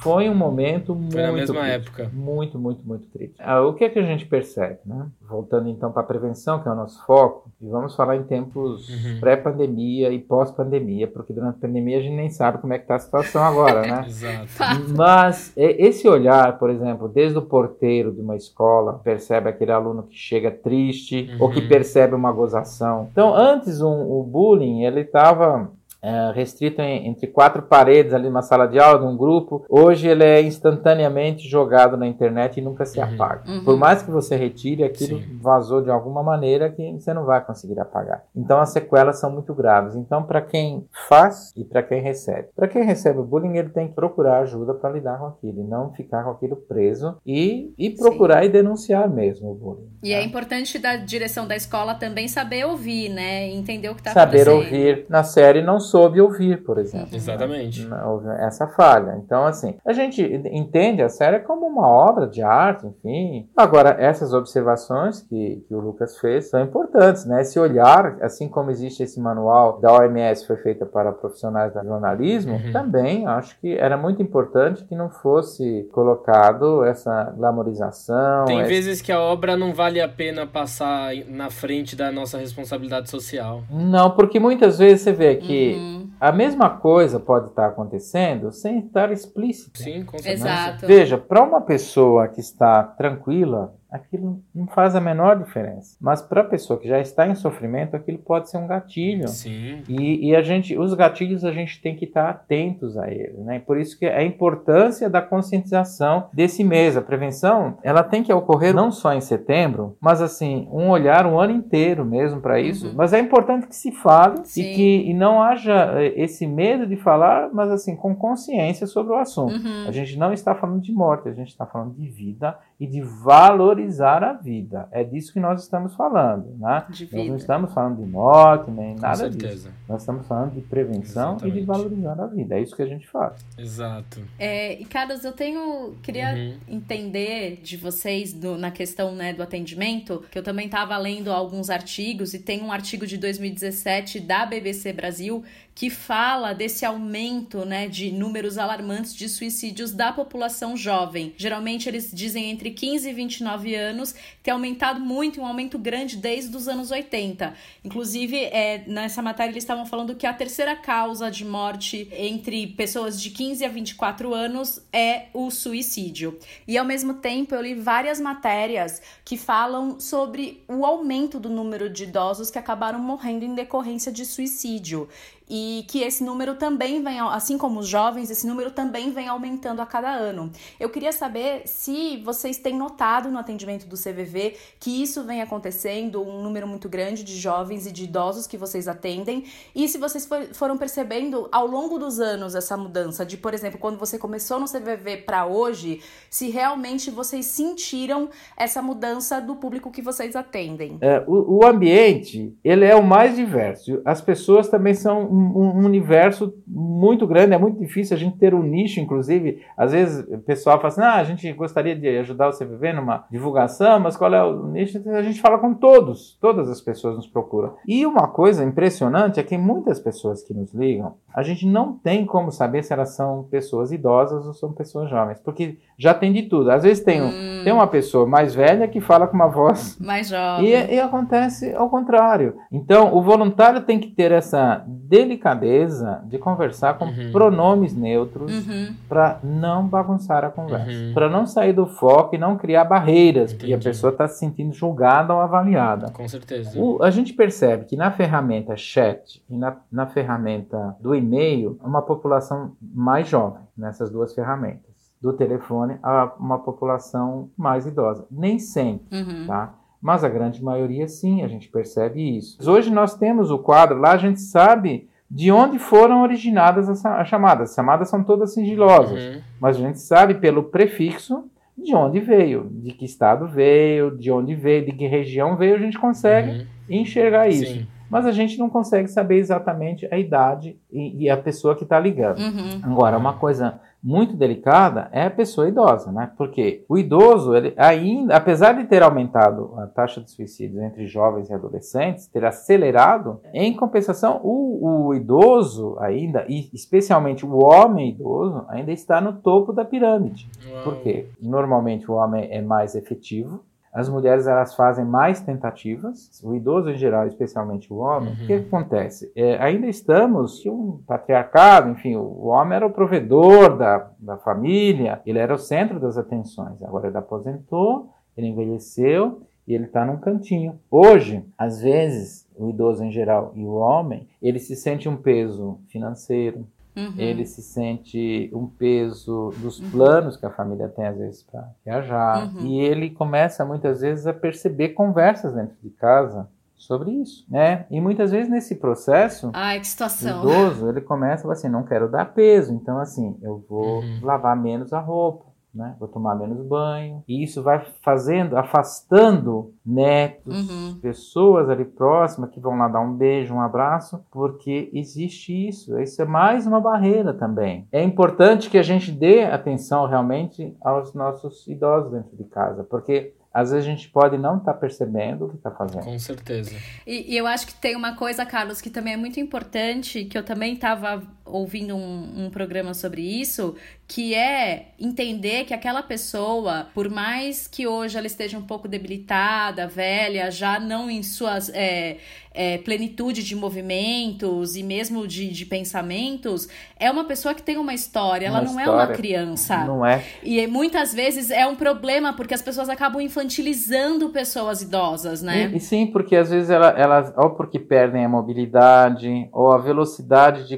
S3: foi um momento muito foi na mesma crítico, época. muito, muito, muito crítico. Ah, o que é que a gente percebe, né? Voltando então para a prevenção, que é o nosso foco, e vamos falar em tempos uhum pré-pandemia e pós-pandemia, porque durante a pandemia a gente nem sabe como é que está a situação agora, né?
S2: Exato.
S3: Mas esse olhar, por exemplo, desde o porteiro de uma escola, percebe aquele aluno que chega triste uhum. ou que uhum. percebe uma gozação. Então, antes um, o bullying, ele estava é, restrito em, entre quatro paredes ali numa sala de aula, num grupo. Hoje ele é instantaneamente jogado na internet e nunca se uhum. apaga. Uhum. Por mais que você retire, aquilo Sim. vazou de alguma maneira que você não vai conseguir apagar. Então as sequelas são muito graves. Então para quem faz e para quem recebe. Para quem recebe o bullying, ele tem que procurar ajuda para lidar com aquilo e não ficar com aquilo preso e, e procurar Sim. e denunciar mesmo o bullying.
S1: E tá? é importante da direção da escola também saber ouvir, né? Entender o que está acontecendo.
S3: Saber ouvir. Na série não soube ouvir, por exemplo.
S2: Exatamente.
S3: Né? Houve essa falha. Então, assim, a gente entende a série como uma obra de arte, enfim. Agora, essas observações que, que o Lucas fez são importantes, né? Esse olhar, assim como existe esse manual da OMS foi feita para profissionais do jornalismo, uhum. também acho que era muito importante que não fosse colocado essa glamorização.
S2: Tem vezes que a obra não vale a pena passar na frente da nossa responsabilidade social.
S3: Não, porque muitas vezes você vê que uhum. a mesma coisa pode estar acontecendo sem estar explícito.
S2: Sim, com certeza. Exato.
S3: Veja, para uma pessoa que está tranquila, aquilo não faz a menor diferença. Mas para a pessoa que já está em sofrimento, aquilo pode ser um gatilho.
S2: Sim.
S3: E, e a gente, os gatilhos a gente tem que estar atentos a eles, né? Por isso que a importância da conscientização desse mês, a prevenção, ela tem que ocorrer não só em setembro, mas assim um olhar um ano inteiro mesmo para isso. Uhum. Mas é importante que se fale Sim. e que e não haja eh, esse medo de falar, mas assim com consciência sobre o assunto. Uhum. A gente não está falando de morte, a gente está falando de vida e de valorizar a vida. É disso que nós estamos falando, né? Nós não estamos falando de morte, nem Com nada certeza. disso. Nós estamos falando de prevenção Exatamente. e de valorizar a vida. É isso que a gente faz.
S2: Exato.
S1: É, e Carlos, eu tenho queria uhum. entender de vocês do, na questão né, do atendimento, que eu também estava lendo alguns artigos e tem um artigo de 2017 da BBC Brasil que fala desse aumento né, de números alarmantes de suicídios da população jovem. Geralmente eles dizem entre 15 e 29 anos, tem aumentado muito, um aumento grande desde os anos 80. Inclusive, é, nessa matéria eles estavam falando que a terceira causa de morte entre pessoas de 15 a 24 anos é o suicídio. E ao mesmo tempo eu li várias matérias que falam sobre o aumento do número de idosos que acabaram morrendo em decorrência de suicídio e que esse número também vem, assim como os jovens, esse número também vem aumentando a cada ano. Eu queria saber se vocês têm notado no atendimento do CVV que isso vem acontecendo, um número muito grande de jovens e de idosos que vocês atendem, e se vocês for, foram percebendo ao longo dos anos essa mudança, de, por exemplo, quando você começou no CVV para hoje, se realmente vocês sentiram essa mudança do público que vocês atendem.
S3: É, o, o ambiente, ele é o mais diverso. As pessoas também são um, universo muito grande, é muito difícil a gente ter um nicho, inclusive. Às vezes o pessoal fala assim: ah, a gente gostaria de ajudar o CVV numa divulgação, mas qual é o nicho? A gente fala com todos, todas as pessoas nos procuram. E uma coisa impressionante é que muitas pessoas que nos ligam, a gente não tem como saber se elas são pessoas idosas ou são pessoas jovens, porque já tem de tudo. Às vezes tem, um, hum. tem uma pessoa mais velha que fala com uma voz
S1: mais jovem.
S3: E, e acontece ao contrário. Então, o voluntário tem que ter essa delicadeza de conversar com uhum. pronomes neutros uhum. para não bagunçar a conversa, uhum. para não sair do foco e não criar barreiras, Entendi. porque a pessoa está se sentindo julgada ou avaliada.
S2: Com certeza.
S3: O, a gente percebe que na ferramenta chat e na, na ferramenta do e-mail, uma população mais jovem nessas duas ferramentas. Do telefone a uma população mais idosa. Nem sempre, uhum. tá? Mas a grande maioria sim, a gente percebe isso. Hoje nós temos o quadro lá, a gente sabe de onde foram originadas as chamadas. As chamadas são todas sigilosas, uhum. mas a gente sabe pelo prefixo de onde veio, de que estado veio, de onde veio, de que região veio, a gente consegue uhum. enxergar isso. Sim mas a gente não consegue saber exatamente a idade e, e a pessoa que está ligando. Uhum. Agora, uma coisa muito delicada é a pessoa idosa, né? Porque o idoso, ele ainda, apesar de ter aumentado a taxa de suicídio entre jovens e adolescentes, ter acelerado, em compensação, o, o idoso ainda, e especialmente o homem idoso, ainda está no topo da pirâmide. Uau. Por quê? Normalmente o homem é mais efetivo, as mulheres elas fazem mais tentativas, o idoso em geral, especialmente o homem. Uhum. O que, acontece? É, ainda estamos em um patriarcado, enfim, o homem era o provedor da, da família, ele era o centro das atenções. Agora ele aposentou, ele envelheceu e ele está num cantinho. Hoje, às vezes, o idoso em geral e o homem, ele se sente um peso financeiro, Uhum. Ele se sente um peso dos uhum. planos que a família tem, às vezes, para viajar. Uhum. E ele começa, muitas vezes, a perceber conversas dentro de casa sobre isso, né? E muitas vezes nesse processo,
S1: Ai, que situação.
S3: o idoso, ele começa assim, não quero dar peso, então assim, eu vou uhum. lavar menos a roupa, né? Vou tomar menos banho. E isso vai fazendo, afastando netos, uhum. pessoas ali próximas que vão lá dar um beijo, um abraço, porque existe isso. Isso é mais uma barreira também. É importante que a gente dê atenção realmente aos nossos idosos dentro de casa, porque às vezes a gente pode não estar tá percebendo o que está fazendo.
S2: Com certeza.
S1: E, e, eu acho que tem uma coisa, Carlos, que também é muito importante, que eu também estava ouvindo um, um programa sobre isso, que é entender que aquela pessoa, por mais que hoje ela esteja um pouco debilitada, velha, já não em suas é, é, plenitude de movimentos e mesmo de, de pensamentos, é uma pessoa que tem uma história, uma ela não história. é uma criança.
S3: Não é.
S1: E muitas vezes é um problema porque as pessoas acabam infantilizando pessoas idosas, né?
S3: E, e sim, porque às vezes elas, ela, ou porque perdem a mobilidade, ou a velocidade de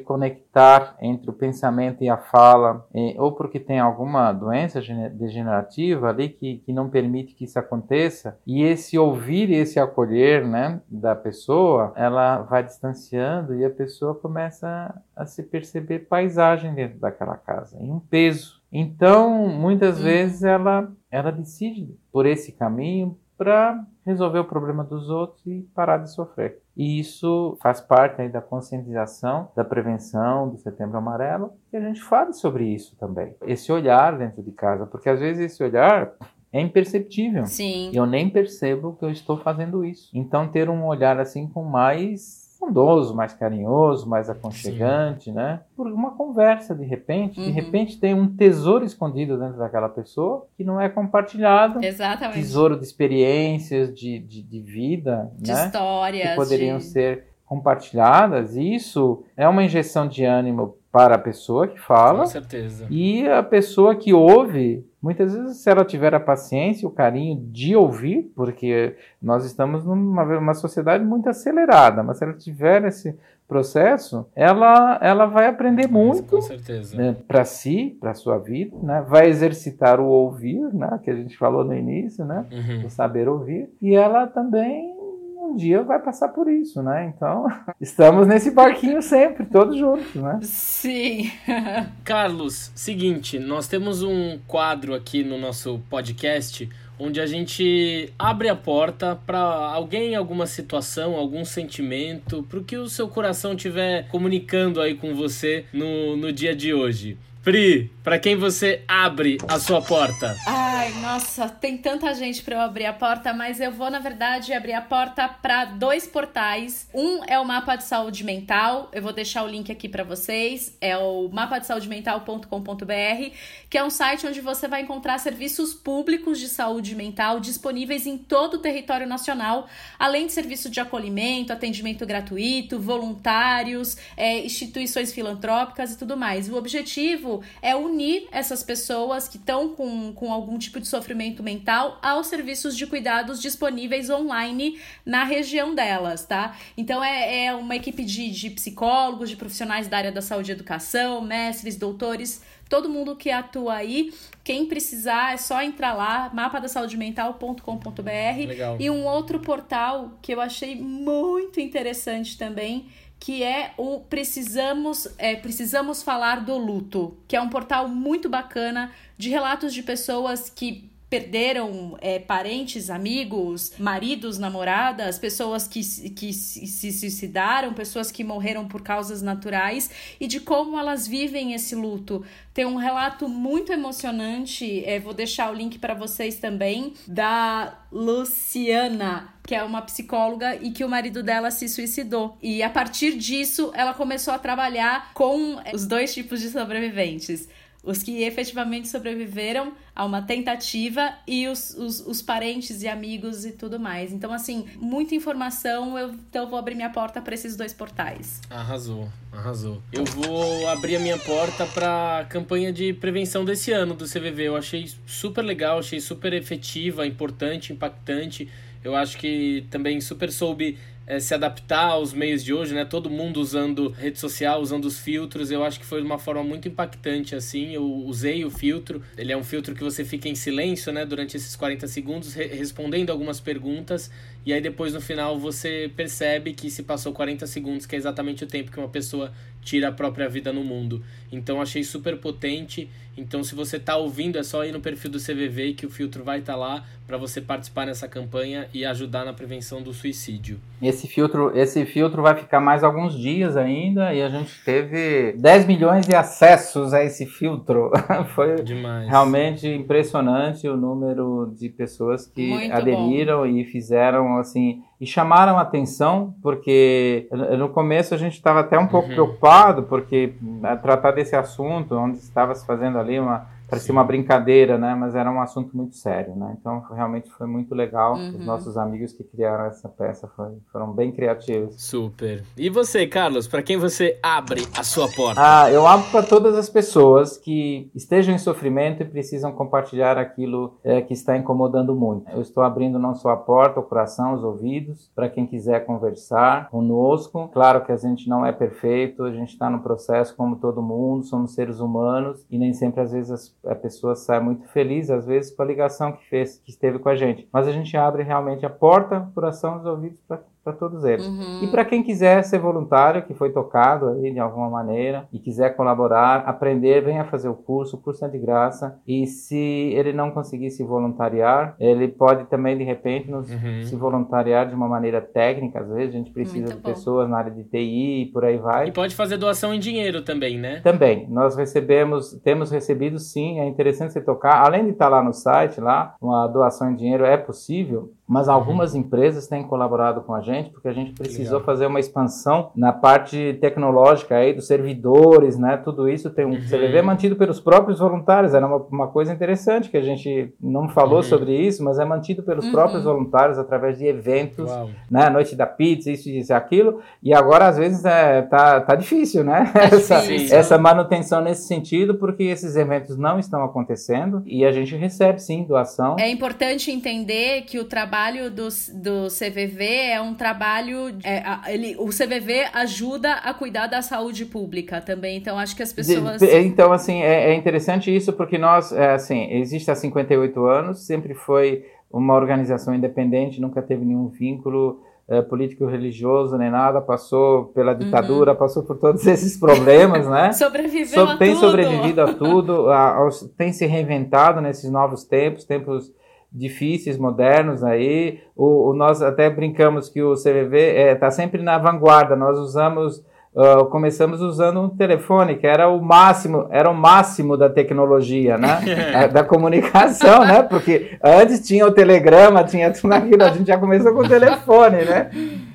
S3: conectar entre o pensamento e a fala, ou porque tem alguma doença degenerativa ali que, que não permite que isso aconteça, e esse ouvir e esse acolher né, da pessoa, ela vai distanciando e a pessoa começa a se perceber paisagem dentro daquela casa, em um peso. Então, muitas vezes ela, ela decide por esse caminho para resolver o problema dos outros e parar de sofrer. E isso faz parte aí da conscientização, da prevenção do Setembro Amarelo, que a gente fale sobre isso também. Esse olhar dentro de casa, porque às vezes esse olhar é imperceptível.
S1: Sim.
S3: Eu nem percebo que eu estou fazendo isso. Então ter um olhar assim com mais bondoso, mais carinhoso, mais aconchegante, Sim. né? Por uma conversa de repente, uhum. de repente tem um tesouro escondido dentro daquela pessoa que não é compartilhado.
S1: Exatamente.
S3: Tesouro de experiências, de, de, de vida,
S1: de
S3: né?
S1: histórias,
S3: que poderiam
S1: de...
S3: ser compartilhadas. E isso é uma injeção de ânimo para a pessoa que fala.
S2: Com certeza.
S3: E a pessoa que ouve Muitas vezes, se ela tiver a paciência, o carinho de ouvir, porque nós estamos numa uma sociedade muito acelerada, mas se ela tiver esse processo, ela, ela vai aprender muito né, para si, para sua vida, né? vai exercitar o ouvir, né? que a gente falou no início, né? Uhum. o saber ouvir, e ela também um dia vai passar por isso, né? Então, estamos nesse barquinho sempre, todos juntos, né?
S1: Sim.
S2: Carlos, seguinte, nós temos um quadro aqui no nosso podcast onde a gente abre a porta para alguém, alguma situação, algum sentimento, para o que o seu coração estiver comunicando aí com você no, no dia de hoje. Pri, para quem você abre a sua porta?
S1: Ai, nossa, tem tanta gente para eu abrir a porta, mas eu vou na verdade abrir a porta para dois portais. Um é o mapa de saúde mental. Eu vou deixar o link aqui para vocês. É o mapadesaudemental.com.br, que é um site onde você vai encontrar serviços públicos de saúde mental disponíveis em todo o território nacional, além de serviço de acolhimento, atendimento gratuito, voluntários, é, instituições filantrópicas e tudo mais. O objetivo é unir essas pessoas que estão com, com algum tipo de sofrimento mental aos serviços de cuidados disponíveis online na região delas, tá? Então é, é uma equipe de, de psicólogos, de profissionais da área da saúde e educação, mestres, doutores, todo mundo que atua aí. Quem precisar é só entrar lá, mapadasaudemental.com.br. E um outro portal que eu achei muito interessante também, que é o Precisamos, é, Precisamos Falar do Luto, que é um portal muito bacana de relatos de pessoas que perderam é, parentes, amigos, maridos, namoradas, pessoas que, que se suicidaram, pessoas que morreram por causas naturais e de como elas vivem esse luto. Tem um relato muito emocionante, é, vou deixar o link para vocês também, da Luciana, que é uma psicóloga e que o marido dela se suicidou. E a partir disso, ela começou a trabalhar com os dois tipos de sobreviventes os que efetivamente sobreviveram a uma tentativa e os, os, os, parentes e amigos e tudo mais. Então, assim, muita informação, eu, então eu vou abrir minha porta para esses dois portais.
S2: Arrasou, arrasou. Eu vou abrir a minha porta para a campanha de prevenção desse ano do CVV. Eu achei super legal, achei super efetiva, importante, impactante. Eu acho que também super soube é, se adaptar aos meios de hoje, né? Todo mundo usando rede social, usando os filtros. Eu acho que foi uma forma muito impactante, assim. Eu usei o filtro. Ele é um filtro que você fica em silêncio, né? Durante esses 40 segundos, re respondendo algumas perguntas. E aí depois, no final, você percebe que se passou 40 segundos, que é exatamente o tempo que uma pessoa tira a própria vida no mundo. Então, achei super potente Então, se você está ouvindo, é só ir no perfil do CVV que o filtro vai estar tá lá para você participar nessa campanha e ajudar na prevenção do suicídio.
S3: Esse filtro, esse filtro vai ficar mais alguns dias ainda e a gente teve 10 milhões de acessos a esse filtro. Foi
S2: Demais.
S3: realmente impressionante o número de pessoas que Muito aderiram bom. e fizeram assim e chamaram atenção porque no começo a gente estava até um pouco uhum. preocupado porque né, tratar desse assunto onde estava se fazendo ali uma parecia uma brincadeira, né? Mas era um assunto muito sério, né? Então realmente foi muito legal. Uhum. Os nossos amigos que criaram essa peça foram, foram bem criativos.
S2: Super. E você, Carlos? Para quem você abre a sua porta?
S3: Ah, eu abro para todas as pessoas que estejam em sofrimento e precisam compartilhar aquilo é, que está incomodando muito. Eu estou abrindo não só a porta, o coração, os ouvidos para quem quiser conversar conosco. Claro que a gente não é perfeito, a gente está no processo como todo mundo, somos seres humanos e nem sempre às vezes as a pessoa sai muito feliz, às vezes, com a ligação que fez, que esteve com a gente. Mas a gente abre realmente a porta, o coração dos ouvidos para para todos eles. Uhum. E para quem quiser ser voluntário, que foi tocado aí de alguma maneira e quiser colaborar, aprender, venha fazer o curso, o curso é de graça. E se ele não conseguir se voluntariar, ele pode também de repente nos, uhum. se voluntariar de uma maneira técnica. Às vezes a gente precisa Muito de bom. pessoas na área de TI e por aí vai.
S2: E pode fazer doação em dinheiro também, né?
S3: Também. Nós recebemos, temos recebido sim, é interessante você tocar. Além de estar lá no site, lá, uma doação em dinheiro é possível mas uhum. algumas uhum. empresas têm colaborado com a gente porque a gente precisou Legal. fazer uma expansão na parte tecnológica aí dos servidores, né? Tudo isso tem um uhum. CVV mantido pelos próprios voluntários. Era uma, uma coisa interessante que a gente não falou uhum. sobre isso, mas é mantido pelos próprios uhum. voluntários através de eventos, Uau. né? Noite da pizza, isso, isso, aquilo. E agora às vezes é, tá, tá difícil, né? É essa, essa manutenção nesse sentido porque esses eventos não estão acontecendo e a gente recebe sim doação.
S1: É importante entender que o trabalho trabalho do, do CVV é um trabalho. É, ele, o CVV ajuda a cuidar da saúde pública também. Então, acho que as pessoas.
S3: Então, assim, é, é interessante isso porque nós, é, assim, existe há 58 anos, sempre foi uma organização independente, nunca teve nenhum vínculo. É, político-religioso nem nada, passou pela uhum. ditadura, uhum. passou por todos esses problemas, né?
S1: Sobreviveu so, a
S3: tem
S1: tudo.
S3: sobrevivido a tudo, a, a, tem se reinventado nesses novos tempos, tempos difíceis, modernos aí. O, o, nós até brincamos que o CVV está é, tá sempre na vanguarda. Nós usamos, uh, começamos usando um telefone que era o máximo, era o máximo da tecnologia, né? É, da comunicação, né? Porque antes tinha o telegrama, tinha tudo aquilo, a gente já começou com o telefone, né?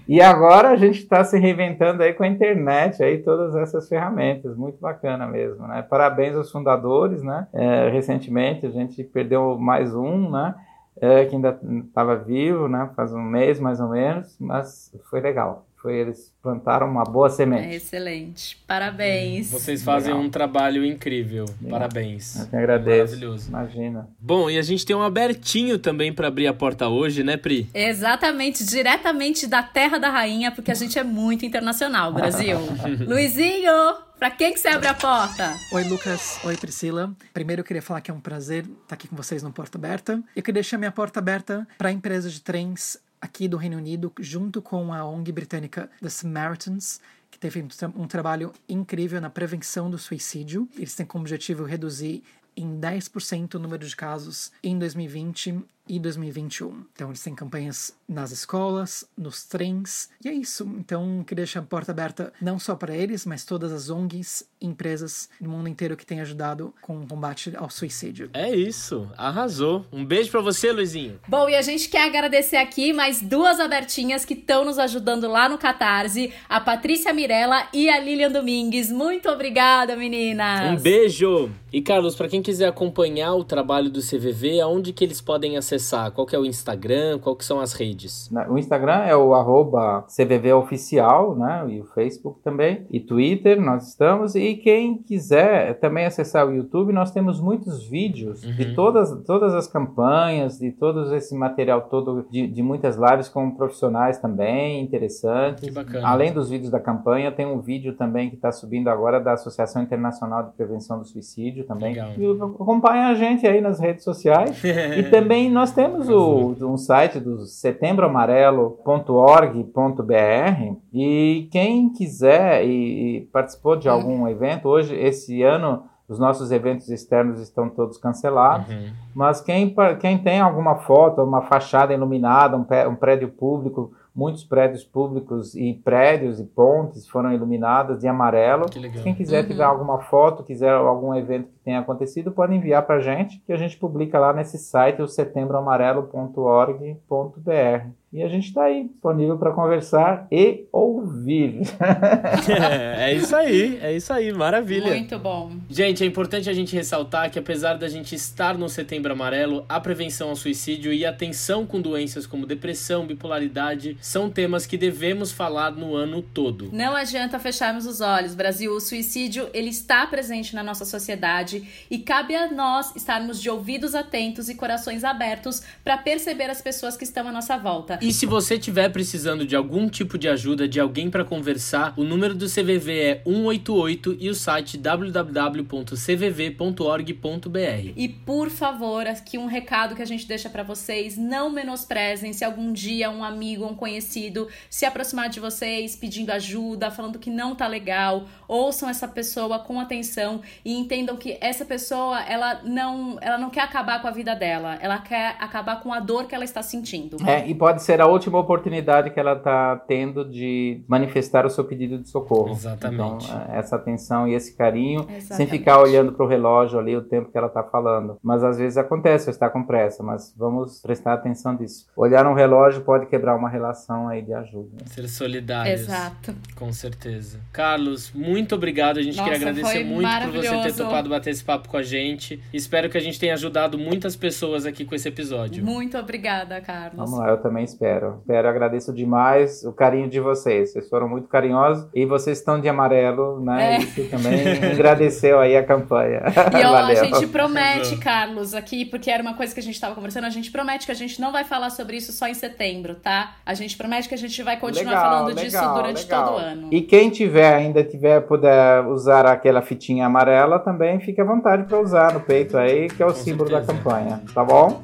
S3: E agora a gente está se reinventando aí com a internet, aí todas essas ferramentas, muito bacana mesmo, né? Parabéns aos fundadores, né? É, recentemente a gente perdeu mais um, né? É, que ainda estava vivo, né? Faz um mês mais ou menos, mas foi legal. Foi, eles plantaram uma boa semente.
S1: É excelente. Parabéns.
S2: Vocês fazem legal. um trabalho incrível. Legal. Parabéns.
S3: Eu que agradeço. Maravilhoso. Imagina.
S2: Bom, e a gente tem um abertinho também para abrir a porta hoje, né, Pri?
S1: Exatamente, diretamente da Terra da Rainha, porque a gente é muito internacional, Brasil. Luizinho! Pra quem que você abre a porta?
S4: Oi, Lucas. Oi, Priscila. Primeiro eu queria falar que é um prazer estar aqui com vocês no Porta Aberta. Eu queria deixar minha porta aberta para a empresa de trens aqui do Reino Unido, junto com a ONG britânica The Samaritans, que teve um, tra trabalho incrível na prevenção do suicídio. Eles têm como objetivo reduzir em 10% o número de casos em 2020 e 2021. Então, eles têm campanhas nas escolas, nos trens, e é isso. Então, que deixa a porta aberta não só para eles, mas todas as ONGs, empresas no mundo inteiro que têm ajudado com o combate ao suicídio.
S2: É isso, arrasou. Um beijo para você, Luizinho.
S1: Bom, e a gente quer agradecer aqui mais duas abertinhas que estão nos ajudando lá no Catarse, a Patrícia Mirella e a Lilian Domingues. Muito obrigada, meninas.
S2: Um beijo. E Carlos, para quem quiser acompanhar o trabalho do CVV, aonde que eles podem acessar acessar? Qual que é o Instagram? Qual que são as redes?
S3: O Instagram é o arroba CVVOficial, né? E o Facebook também. E Twitter, nós estamos. E quem quiser também acessar o YouTube, nós temos muitos vídeos uhum. de todas, todas as campanhas, de todo esse material todo, de, de muitas lives com profissionais também, interessantes.
S2: Que bacana.
S3: Além dos vídeos da campanha, tem um vídeo também que está subindo agora da Associação Internacional de Prevenção do Suicídio também. Legal. E acompanha a gente aí nas redes sociais. e também nós nós temos o, um site do setembroamarelo.org.br e quem quiser e, e participou de algum evento, hoje, esse ano, Os nossos eventos externos estão todos cancelados. Uhum. Mas quem, quem tem alguma foto, uma fachada iluminada, um, um prédio público muitos prédios públicos e prédios e pontes foram iluminadas de amarelo. Que Quem quiser uhum. tiver alguma foto, quiser algum evento que tenha acontecido, pode enviar para a gente, que a gente publica lá nesse site, o setembroamarelo.org.br. E a gente está aí, disponível para conversar e ouvir.
S2: é, é, isso aí, é isso aí, maravilha.
S1: Muito bom.
S2: Gente, é importante a gente ressaltar que apesar da gente estar no Setembro Amarelo, a prevenção ao suicídio e atenção com doenças como depressão, bipolaridade são temas que devemos falar no ano todo.
S1: Não adianta fecharmos os olhos, Brasil. O suicídio ele está presente na nossa sociedade e cabe a nós estarmos de ouvidos atentos e corações abertos para perceber as pessoas que estão à nossa volta.
S2: E se você estiver precisando de algum tipo de ajuda, de alguém para conversar, o número do CVV é 188 e o site www.cvv.org.br.
S1: E por favor, aqui um recado que a gente deixa para vocês: não menosprezem se algum dia um amigo ou um conhecido se aproximar de vocês pedindo ajuda, falando que não tá legal. Ouçam essa pessoa com atenção e entendam que essa pessoa, ela não, ela não quer acabar com a vida dela, ela quer acabar com a dor que ela está sentindo.
S3: É, e pode ser ser a última oportunidade que ela está tendo de manifestar o seu pedido de socorro.
S2: Exatamente.
S3: Então, é, essa atenção e esse carinho, Exatamente. sem ficar olhando para o relógio ali o tempo que ela está falando. Mas às vezes acontece, está com pressa, mas vamos prestar atenção disso. Olhar um relógio pode quebrar uma relação aí de ajuda.
S2: Ser solidários.
S1: Exato.
S2: Com certeza. Carlos, muito obrigado. A gente Nossa, queria agradecer muito por você ter topado bater esse papo com a gente. Espero que a gente tenha ajudado muitas pessoas aqui com esse episódio.
S1: Muito obrigada, Carlos.
S3: Vamos lá, eu também espero espero. Espero, agradeço demais o carinho de vocês. Vocês foram muito carinhosos e vocês estão de amarelo, né? É. Isso também agradeceu aí a campanha.
S1: E ó, a gente promete, Carlos, aqui, porque era uma coisa que a gente estava conversando, a gente promete que a gente não vai falar sobre isso só em setembro, tá? A gente promete que a gente vai continuar legal, falando legal, disso durante legal. todo o ano.
S3: E quem tiver, ainda tiver, puder usar aquela fitinha amarela, também fique à vontade para usar no peito aí, que é o Com símbolo certeza. da campanha, tá bom?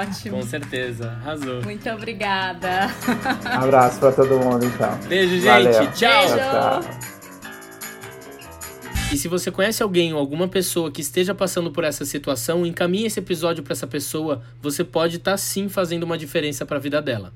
S1: Ótimo.
S2: Com certeza, arrasou.
S1: Muito obrigada. Obrigada.
S3: Um abraço para todo mundo, então.
S2: Beijo, gente. Valeu.
S1: Tchau. Beijo. tchau.
S2: E se você conhece alguém ou alguma pessoa que esteja passando por essa situação, encaminhe esse episódio para essa pessoa. Você pode estar tá, sim fazendo uma diferença para a vida dela.